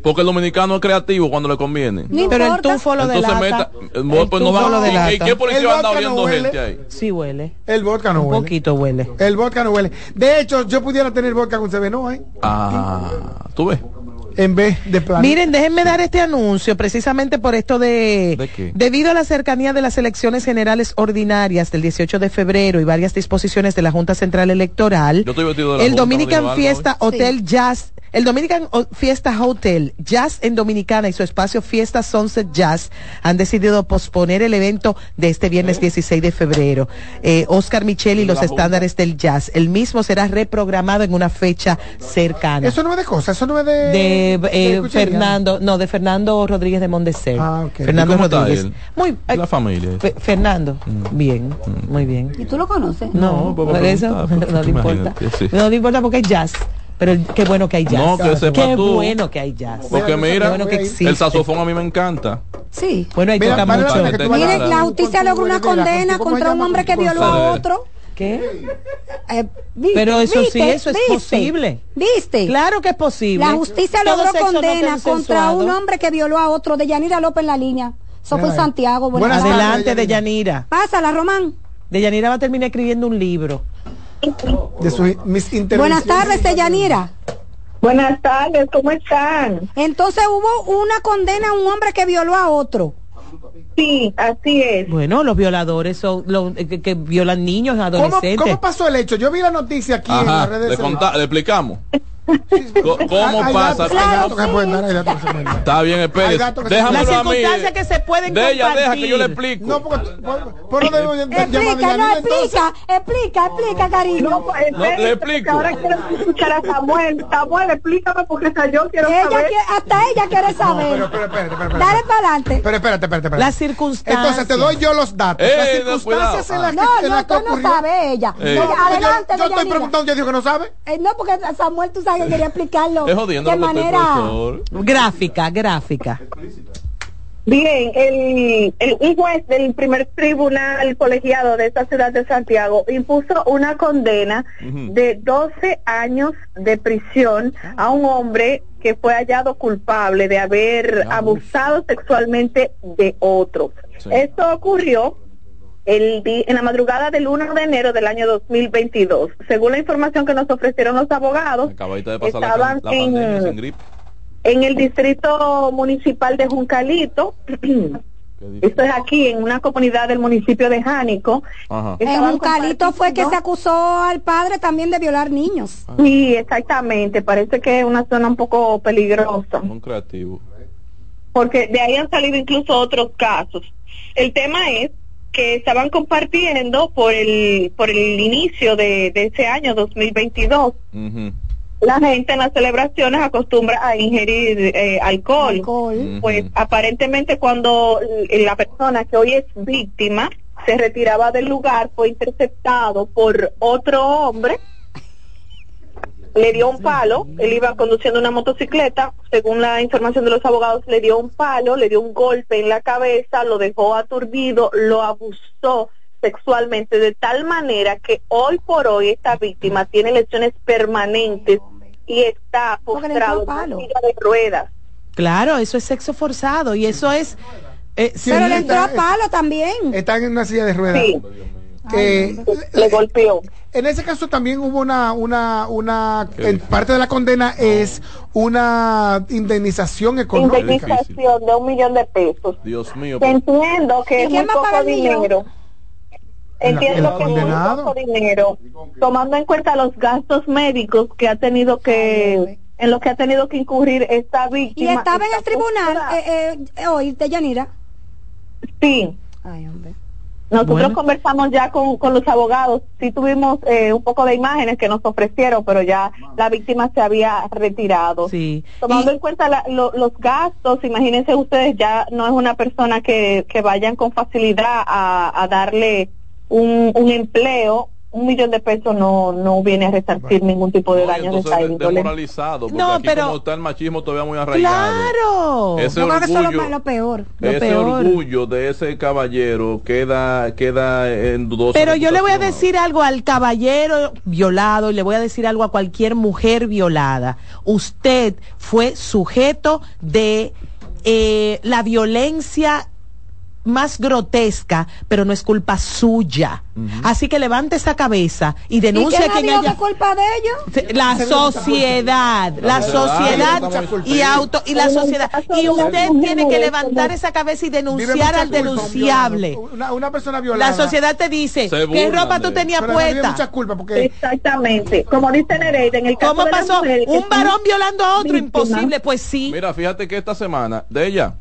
Porque el dominicano es creativo cuando le conviene. No Pero el importa. tufo lo Entonces delata. meta, El pues no va lo ¿y- ¿Y qué policía El anda no oliendo huele. gente ahí? Sí huele. El vodka no Un huele. poquito huele. El vodka no huele. De hecho, yo pudiera tener vodka con CBNO, ¿eh? Ah, tú ves. En vez de plan. Miren, déjenme dar este anuncio precisamente por esto de, ¿De qué? debido a la cercanía de las elecciones generales ordinarias del 18 de febrero y varias disposiciones de la Junta Central Electoral, Yo estoy de la el Junta, Dominican ¿no digo algo Fiesta Hotel Jazz, el Dominican Fiesta Hotel Jazz en Dominicana y su espacio Fiesta Sunset Jazz han decidido posponer el evento de este viernes 16 de febrero. Eh, Oscar Michel y los estándares del jazz. El mismo será reprogramado en una fecha cercana. Eso no es de cosas, eso no es de. de eh, de. Fernando, no, de Fernando Rodríguez de Mondecer. Ah, ok. Fernando ¿Y cómo está Rodríguez. él? Muy eh, La familia. Fe- Fernando, bien, muy bien. ¿Y tú lo conoces? No, No, por eso preguntar, <laughs> no le importa. sí. No le importa porque hay jazz. Pero qué bueno que hay jazz. No, que sepa qué tú. bueno que hay jazz. Porque mira, bueno que existe. el saxofón a mí me encanta. Sí. Bueno, ahí Mira, toca vale la mucho. Miren, Claro. la justicia logró una la- condena con tu- ¿cómo contra un hombre que violó a otro. ¿Qué? Eh, ¿viste? Pero eso sí, eso es ¿Viste? posible. ¿Viste? Claro que es posible. La justicia logró no condena contra un hombre que violó a otro de Yanira López en la línea. Eso fue en Santiago. Buenas buenas. Adelante de Yanira. Pásala, Román. De Yanira va a terminar escribiendo un libro. De sus mis intervenciones. Buenas tardes, de Yanira. Buenas tardes, ¿cómo están? Entonces hubo una condena a un hombre que violó a otro. Sí, así es. Bueno, los violadores son los eh, que, que violan niños, ¿Cómo, adolescentes. ¿Cómo pasó el hecho? Yo vi la noticia aquí en las redes le, le explicamos. ¿Cómo Hay pasa? hay dar, dar. Está bien, espérese. Las a mí. circunstancias que se pueden De ella, deja que yo le explico. No, porque por, por Explica, no, entonces. explica, explica, explica, cariño. No, pues, No, le explico. Ahora quiero escuchar a Samuel. Samuel, explícame porque hasta yo quiero Ella saber. quiere- hasta ella quiere saber. pero, espérate, espérate, espérate. Dale para adelante. Pero espérate, espérate, espérate. Las circunstancias. Entonces te doy yo los datos. Eh, las no, circunstancias en las No, que, no, que tú no sabes ella. Eh. No, adelante, yo, estoy preguntando, yo digo que no sabe. Eh, no, porque Samuel, tú sabes que quería explicarlo Es jodiendo de manera. Gráfica, gráfica. Bien, el, el, un juez del primer tribunal colegiado de esta ciudad de Santiago impuso una condena de 12 años de prisión a un hombre que fue hallado culpable de haber abusado sexualmente de otros. Sí. Esto ocurrió el en la madrugada del 1 de enero del año 2022. Según la información que nos ofrecieron los abogados, de la, estaban la en- sin gripe. en el distrito municipal de Juncalito, <clears throat> esto es aquí en una comunidad del municipio de Jánico. Ajá. En Estaban un calito fue que se acusó al padre también de violar niños. Sí, exactamente, parece que es una zona un poco peligrosa, Un creativo. porque de ahí han salido incluso otros casos. El tema es que estaban compartiendo por el por el inicio de, de ese año 2022 Ujú. la gente en las celebraciones acostumbra a ingerir eh, alcohol. Alcohol. Pues aparentemente cuando la persona que hoy es víctima se retiraba del lugar fue interceptado por otro hombre, le dio un palo, él iba conduciendo una motocicleta, según la información de los abogados, le dio un palo, le dio un golpe en la cabeza, lo dejó aturdido, lo abusó sexualmente de tal manera que hoy por hoy esta víctima tiene lesiones permanentes y está postrado en silla de ruedas. Claro, eso es sexo forzado y eso es Eh, pero le entró a palo también. Están en una silla de ruedas. Sí. Eh, le golpeó. En ese caso también hubo una, una, una, en parte de la condena es una indemnización económica. Indemnización de un millón de pesos. Dios mío. Entiendo que ¿Y es muy poco dinero. Entiendo ¿El que es muy poco dinero, tomando en cuenta los gastos médicos que ha tenido que, en los que ha tenido que incurrir esta Y víctima. estaba en el tribunal eh, eh, hoy de Yanira. Sí. Ay, hombre. Nosotros Bueno. conversamos ya con, con los abogados, sí tuvimos eh, un poco de imágenes que nos ofrecieron, pero ya la víctima se había retirado. Sí. Tomando Y- en cuenta la- lo- los gastos, imagínense ustedes, ya no es una persona que, que vayan con facilidad a, a darle un, un empleo, un millón de pesos no, no viene a resarcir ningún tipo de No, daño esta de- índole. demoralizado, porque No, aquí pero- como está el machismo todavía muy arraigado. Claro. Ese creo que eso es lo, orgullo, lo peor. Lo ese peor. orgullo de ese caballero queda, queda en dudosa Pero yo le voy a decir algo al caballero violado y le voy a decir algo a cualquier mujer violada. Usted fue sujeto de eh, la violencia más grotesca, pero no es culpa suya. Así que levante esa cabeza y ¿Y denuncia quién a quien dijo que haya... es culpa de ellos? La sociedad, la sociedad y auto y la sociedad y usted tiene que levantar esa cabeza y denunciar al denunciable. Una, una persona violada. La sociedad te dice, ¿qué ropa tú de- tenías puesta? mucha culpa porque Exactamente. Como dice Nereida, en el caso ¿Cómo de la pasó? mujer Un varón violando a otro, imposible, pues sí. Mira, fíjate que esta semana, de ella,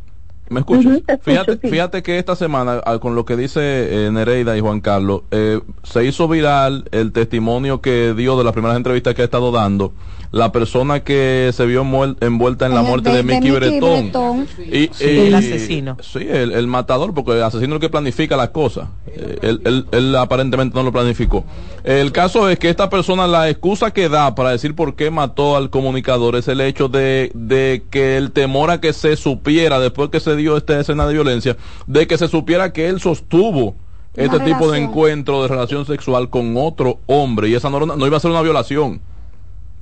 ¿me escuchas? Escucho, fíjate, sí. fíjate que esta semana, al- con lo que dice eh, Nereida y Juan Carlos, eh, se hizo viral el testimonio que dio de las primeras entrevistas que ha estado dando la persona que se vio envuelta en la muerte de, de- de Mickey Mickey Bretón. Bretón. Y, Sí, y- el asesino. Sí, el, el matador, porque el asesino es el que planifica las cosas. Eh, él, él- él aparentemente no lo planificó. El caso es que esta persona, la excusa que da para decir por qué mató al comunicador es el hecho de, de que el temor a que se supiera, después que se dio esta escena de violencia, de que se supiera que él sostuvo este Una tipo de encuentro de relación sexual con otro hombre y esa no, no iba a ser una violación.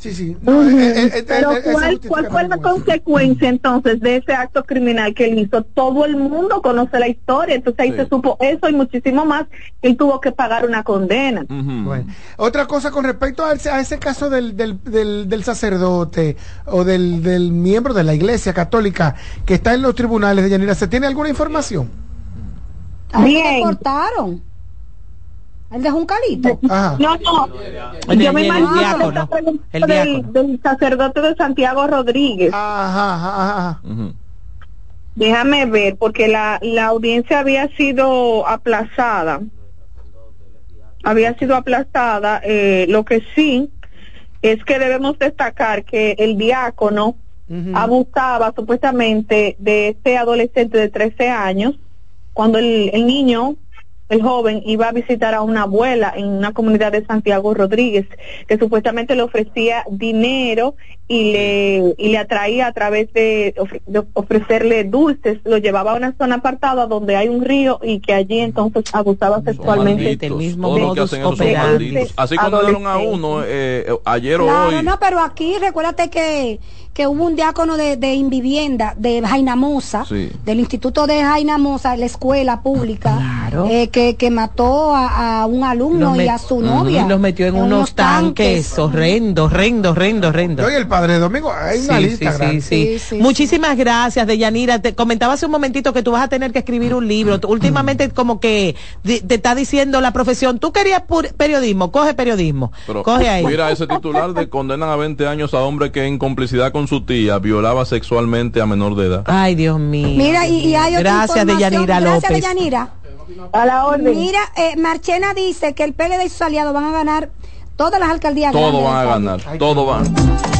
Sí, sí. No, eh, eh, eh, Pero eh, ¿cuál, ¿cuál fue la consecuencia entonces de ese acto criminal que él hizo? Todo el mundo conoce la historia, entonces ahí Sí. se supo eso y muchísimo más. Él tuvo que pagar una condena. Bueno, otra cosa con respecto a ese, a ese caso del, del, del, del sacerdote o del, del miembro de la iglesia católica que está en los tribunales de Yanira, ¿se tiene alguna información? Bien. le cortaron. El de Juncalito. Ajá. No, no. El Yo me el imagino que diácono, está preguntando el del, diácono. del sacerdote de Santiago Rodríguez. Ajá, ajá, ajá. Ujú. Déjame ver, porque la, la audiencia había sido aplazada. Había sido aplazada. eh, lo que sí es que debemos destacar que el diácono Ujú. abusaba supuestamente de este adolescente de 13 años cuando el, el niño, el joven, iba a visitar a una abuela en una comunidad de Santiago Rodríguez, que supuestamente le ofrecía dinero y le, y le atraía a través de, ofre- de ofrecerle dulces, lo llevaba a una zona apartada donde hay un río y que allí entonces abusaba sexualmente. malditos. Del mismo malditos. Así condenaron a uno eh, eh, ayer o Claro, hoy. no, pero aquí recuérdate que, que hubo un diácono de, de Invivienda, de Jainamosa, Sí. del Instituto de Jainamosa, la escuela pública, Claro. eh, que, que mató a, a un alumno y a su Ujú, novia. y los metió en, unos tanques, horrendo, horrendo, horrendo, horrendo. Oye, el padre Domingo, hay una Sí, lista sí, grande. sí, sí. Sí, sí, Muchísimas gracias, Deyanira. Te comentaba hace un momentito que tú vas a tener que escribir un libro. Últimamente como que te está diciendo la profesión, tú querías periodismo, coge periodismo. Pero coge ahí. mira ese titular de condenan a 20 años a hombre que en complicidad con su tía violaba sexualmente a menor de edad. Ay, Dios mío. Mira, y, y hay Gracias. Deyanira Gracias, López. Deyanira. A la orden. Mira, eh, Marchena dice que el PLD y sus aliados van a ganar todas las alcaldías. Todo van a ganar, todo van.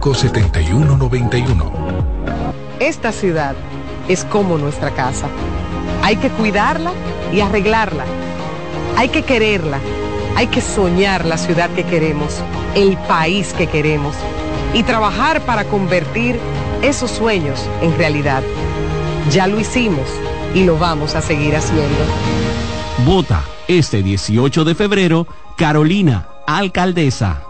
809-535-7191. Esta ciudad es como nuestra casa. Hay que cuidarla y arreglarla. Hay que quererla. Hay que soñar la ciudad que queremos, el país que queremos y trabajar para convertir esos sueños en realidad. Ya lo hicimos y lo vamos a seguir haciendo. Vota este 18 de febrero, Carolina, alcaldesa.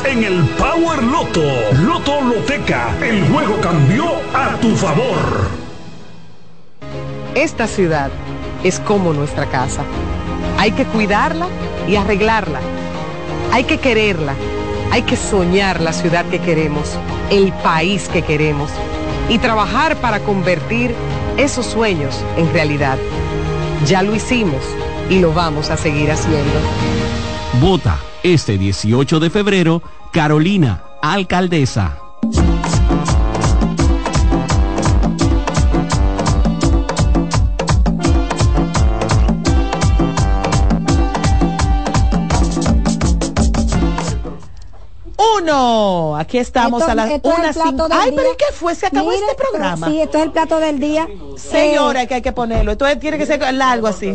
en el Power Loto. Loto Loteca, el juego cambió a tu favor. Esta ciudad es como nuestra casa. Hay que cuidarla y arreglarla. Hay que quererla. Hay que soñar la ciudad que queremos, el país que queremos y trabajar para convertir esos sueños en realidad. Ya lo hicimos y lo vamos a seguir haciendo. Vota este 18 de febrero, Carolina, alcaldesa. Aquí estamos Esto- a las esto es Ay, día. pero ¿y qué fue? Se acabó Mire, este programa. Sí, esto es el plato del día. Seis Eh, horas que hay que ponerlo. Entonces tiene que ser largo así.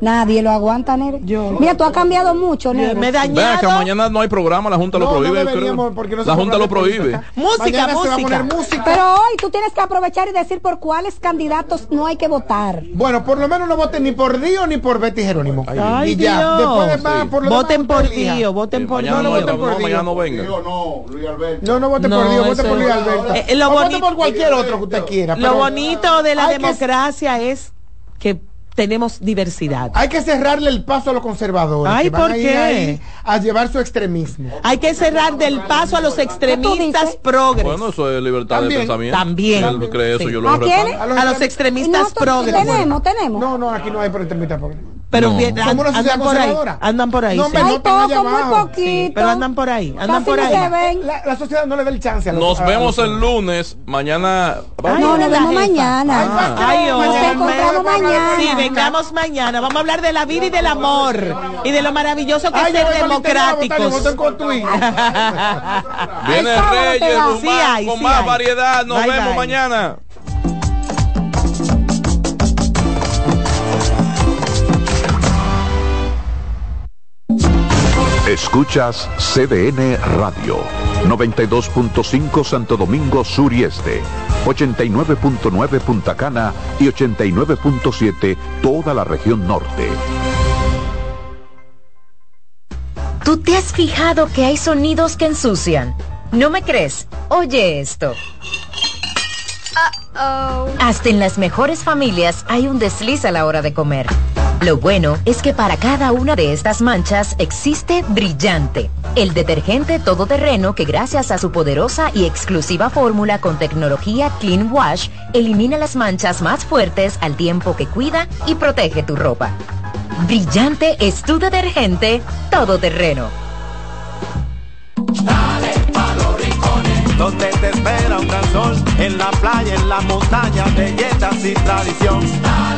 Nadie lo aguanta, Nere. Mira, tú has cambiado mucho, Nere. Me dañado. mañana no hay programa, la Junta lo no prohíbe. creo. no la Junta lo prohíbe. Música, Mañana se va a música. poner música. Pero hoy tú tienes que aprovechar y decir por cuáles candidatos no hay que votar. Bueno, por lo menos no voten ni por Dio ni por Betty Jerónimo. Ay, y ya, Dios. después de más, por lo Voten demás, por. Dio, voten por mañana No, voten por no, Dio. no venga. No, no vote No, por Dios, vote por Luis Alberto. Eh, eh, lo O vote bonito- por cualquier otro que usted quiera. Lo pero bonito de la que- democracia es que tenemos diversidad. Hay que cerrarle el paso a los conservadores. Ay, que van ¿por a ir qué? a llevar su extremismo. Hay que cerrar del paso a los extremistas progres. Bueno, eso es libertad También. de pensamiento. También. Él cree eso, Sí. yo lo ¿A quiénes? respaldo. A los extremistas Nosotros progres. Tenemos, tenemos. No, no, aquí no hay extremistas progres. Pero No. bien, andan por ahí. conservadora. Andan por ahí. No, sí. Hay no poco, muy poquito. Sí, pero andan por ahí. Andan Casi por ahí. La, la sociedad no le da el chance a los Nos a vemos los- el lunes. Mañana. Ay, No, nos la vemos mañana. Ah. Ay, Nos encontramos mañana. Sí, vengamos mañana. Vamos a hablar de la vida y del amor. Y de lo maravilloso que Ay, es ser democráticos. <laughs> Viene Reyes con más, variedad. Nos vemos mañana. Escuchas CDN Radio, 92.5 Santo Domingo Sur y Este, 89.9 Punta Cana y 89.7 toda la región norte. ¿Tú te has fijado que hay sonidos que ensucian? ¿No me crees? Oye esto. Hasta en las mejores familias hay un desliz a la hora de comer. Lo bueno es que para cada una de estas manchas existe Brillante, el detergente todoterreno que gracias a su poderosa y exclusiva fórmula con tecnología Clean Wash elimina las manchas más fuertes al tiempo que cuida y protege tu ropa. Brillante es tu detergente todoterreno. donde te espera un en la playa, en la montaña, belletas y tradición. Dale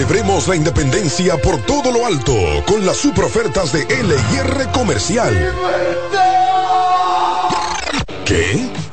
Celebremos la independencia por todo lo alto con las super ofertas de LIR Comercial. ¿Qué?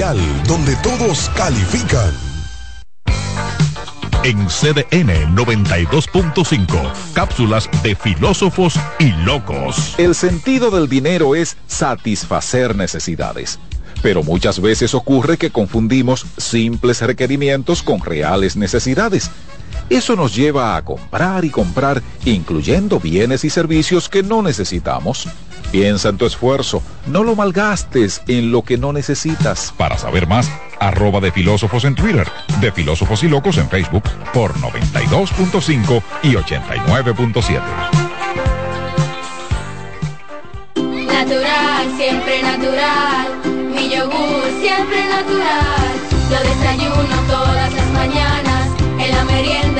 donde todos califican. En CDN 92.5, cápsulas de filósofos y locos. El sentido del dinero es satisfacer necesidades. Pero muchas veces ocurre que confundimos simples requerimientos con reales necesidades. Eso nos lleva a comprar y comprar, incluyendo bienes y servicios que no necesitamos. Piensa en tu esfuerzo, no lo malgastes en lo que no necesitas. Para saber más, arroba de filósofos en Twitter, de filósofos y locos en Facebook por 92.5 y 89.7. Natural, siempre natural. Mi yogur siempre natural. Lo desayuno todas las mañanas. En la merienda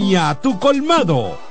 a tu colmado.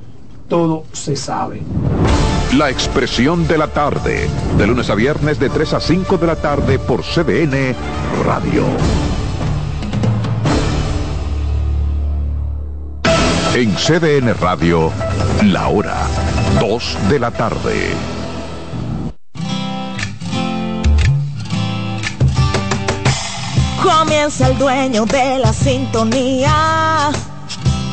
todo se sabe. La Expresión de la Tarde, de lunes a viernes de 3 a 5 de la tarde por CDN Radio. En CDN Radio, la hora 2 de la tarde. Comienza el dueño de la sintonía.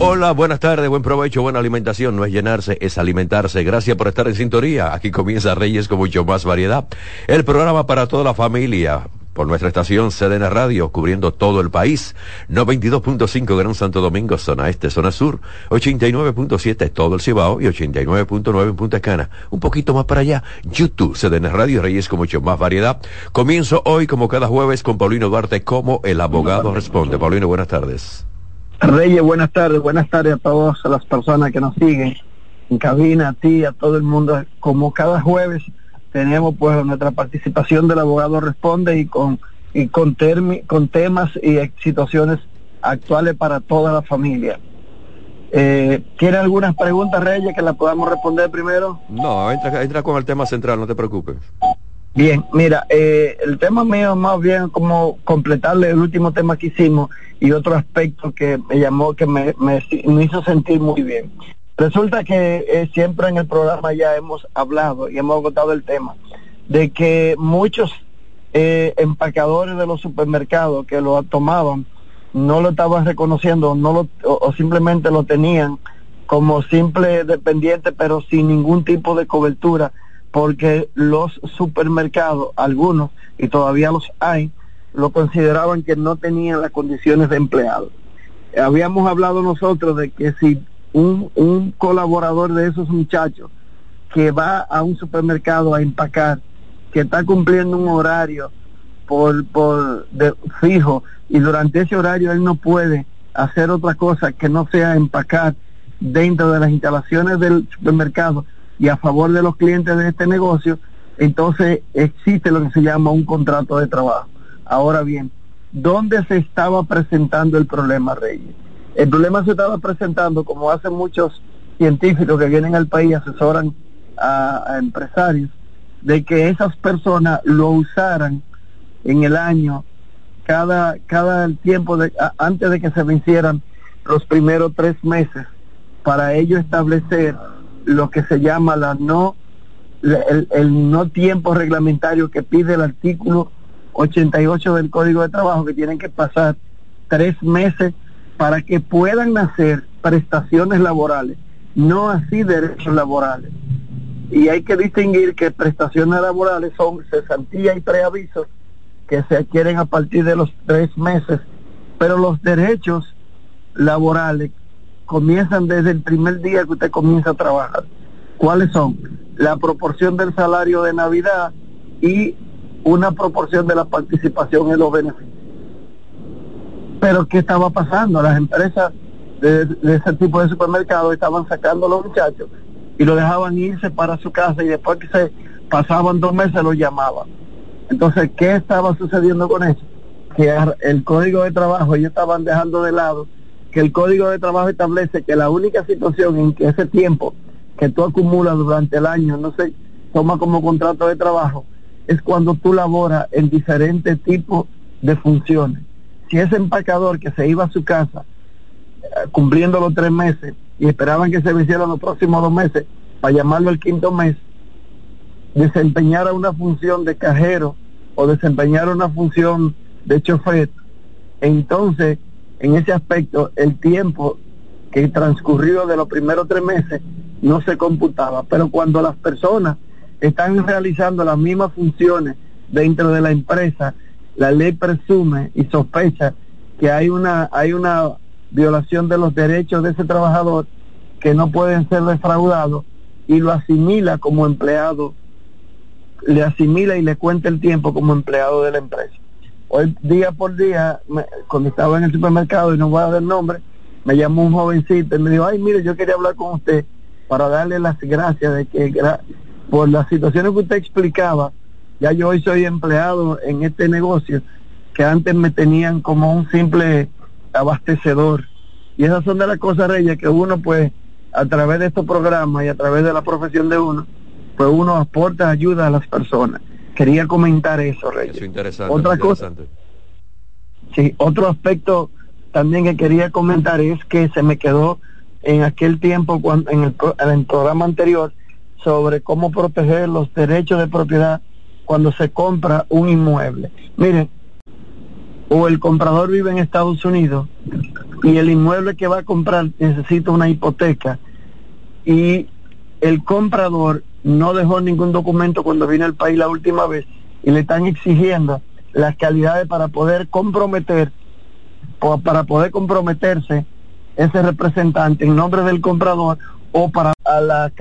Hola, buenas tardes, buen provecho, buena alimentación. No es llenarse, es alimentarse. Gracias por estar en sintonía. Aquí comienza Reyes con mucho más variedad. El programa para toda la familia. Por nuestra estación CDN Radio, cubriendo todo el país. 92.5 Gran Santo Domingo, zona este, zona sur. 89.7 todo el Cibao y 89.9 en Punta Cana. Un poquito más para allá. YouTube, CDN Radio, Reyes con mucho más variedad. Comienzo hoy, como cada jueves, con Paulino Duarte, como el abogado responde. Paulino, buenas tardes. Reyes, buenas tardes, buenas tardes a todas las personas que nos siguen en cabina, a ti, a todo el mundo. Como cada jueves tenemos pues nuestra participación del abogado responde y con y con, termi- con temas y situaciones actuales para toda la familia. Eh, ¿Tiene algunas preguntas, Reyes, que las podamos responder primero? No, entra, entra con el tema central, no te preocupes. Bien, mira, eh, el tema mío es más bien como completarle el último tema que hicimos y otro aspecto que me llamó, que me, me, hizo sentir muy bien. Resulta que eh, siempre en el programa ya hemos hablado y hemos agotado el tema de que muchos eh, empacadores de los supermercados que lo tomaban no lo estaban reconociendo no lo, o simplemente lo tenían como simple dependiente pero sin ningún tipo de cobertura porque los supermercados, algunos, y todavía los hay, lo consideraban que no tenían las condiciones de empleado. Habíamos hablado nosotros de que si un, un colaborador de esos muchachos que va a un supermercado a empacar, que está cumpliendo un horario por, por fijo y durante ese horario él no puede hacer otra cosa que no sea empacar dentro de las instalaciones del supermercado y a favor de los clientes de este negocio, entonces existe lo que se llama un contrato de trabajo. Ahora bien, ¿dónde se estaba presentando el problema, Reyes? El problema se estaba presentando, como hacen muchos científicos que vienen al país y asesoran a, empresarios, de que esas personas lo usaran en el año cada cada tiempo de, antes de que se vencieran los primeros tres meses para ello establecer lo que se llama la no el, el, no tiempo reglamentario que pide el artículo 88 del Código de Trabajo que tienen que pasar tres meses para que puedan hacer prestaciones laborales, no así derechos laborales. Y hay que distinguir que prestaciones laborales son cesantía y preaviso que se adquieren a partir de los tres meses, pero los derechos laborales comienzan desde el primer día que usted comienza a trabajar. ¿Cuáles son? La proporción del salario de Navidad y una proporción de la participación en los beneficios. Pero ¿qué estaba pasando? Las empresas de, ese tipo de supermercados estaban sacando a los muchachos y lo dejaban irse para su casa y después que se pasaban dos meses los llamaban. Entonces, ¿qué estaba sucediendo con eso? que el código de trabajo ellos estaban dejando de lado que el código de trabajo establece que la única situación en que ese tiempo que tú acumulas durante el año no se toma como contrato de trabajo es cuando tú laboras en diferentes tipos de funciones. Si ese empacador que se iba a su casa eh, cumpliendo los tres meses y esperaban que se vencieran los próximos dos meses para llamarlo el quinto mes, desempeñara una función de cajero o desempeñara una función de chofer, entonces en ese aspecto el tiempo que transcurrió de los primeros tres meses no se computaba. Pero cuando las personas están realizando las mismas funciones dentro de la empresa, la ley presume y sospecha que hay una, hay una violación de los derechos de ese trabajador que no pueden ser defraudados y lo asimila como empleado, le asimila y le cuenta el tiempo como empleado de la empresa. Hoy día por día, me- cuando estaba en el supermercado y no voy a dar nombre, me llamó un jovencito y me dijo, ay, mire, yo quería hablar con usted para darle las gracias de que por las situaciones que usted explicaba, ya yo hoy soy empleado en este negocio que antes me tenían como un simple abastecedor. Y esas son de las cosas, Reyes, que uno pues a través de estos programas y a través de la profesión de uno, pues uno aporta ayuda a las personas. Quería comentar eso, Reyes. Eso interesante. Otra muy cosa, interesante. Sí, otro aspecto también que quería comentar es que se me quedó en aquel tiempo, cuando, en, el, en el programa anterior, sobre cómo proteger los derechos de propiedad cuando se compra un inmueble. Miren, o el comprador vive en Estados Unidos y el inmueble que va a comprar necesita una hipoteca y el comprador no dejó ningún documento cuando vino al país la última vez y le están exigiendo las calidades para poder comprometer para poder comprometerse ese representante en nombre del comprador o para a la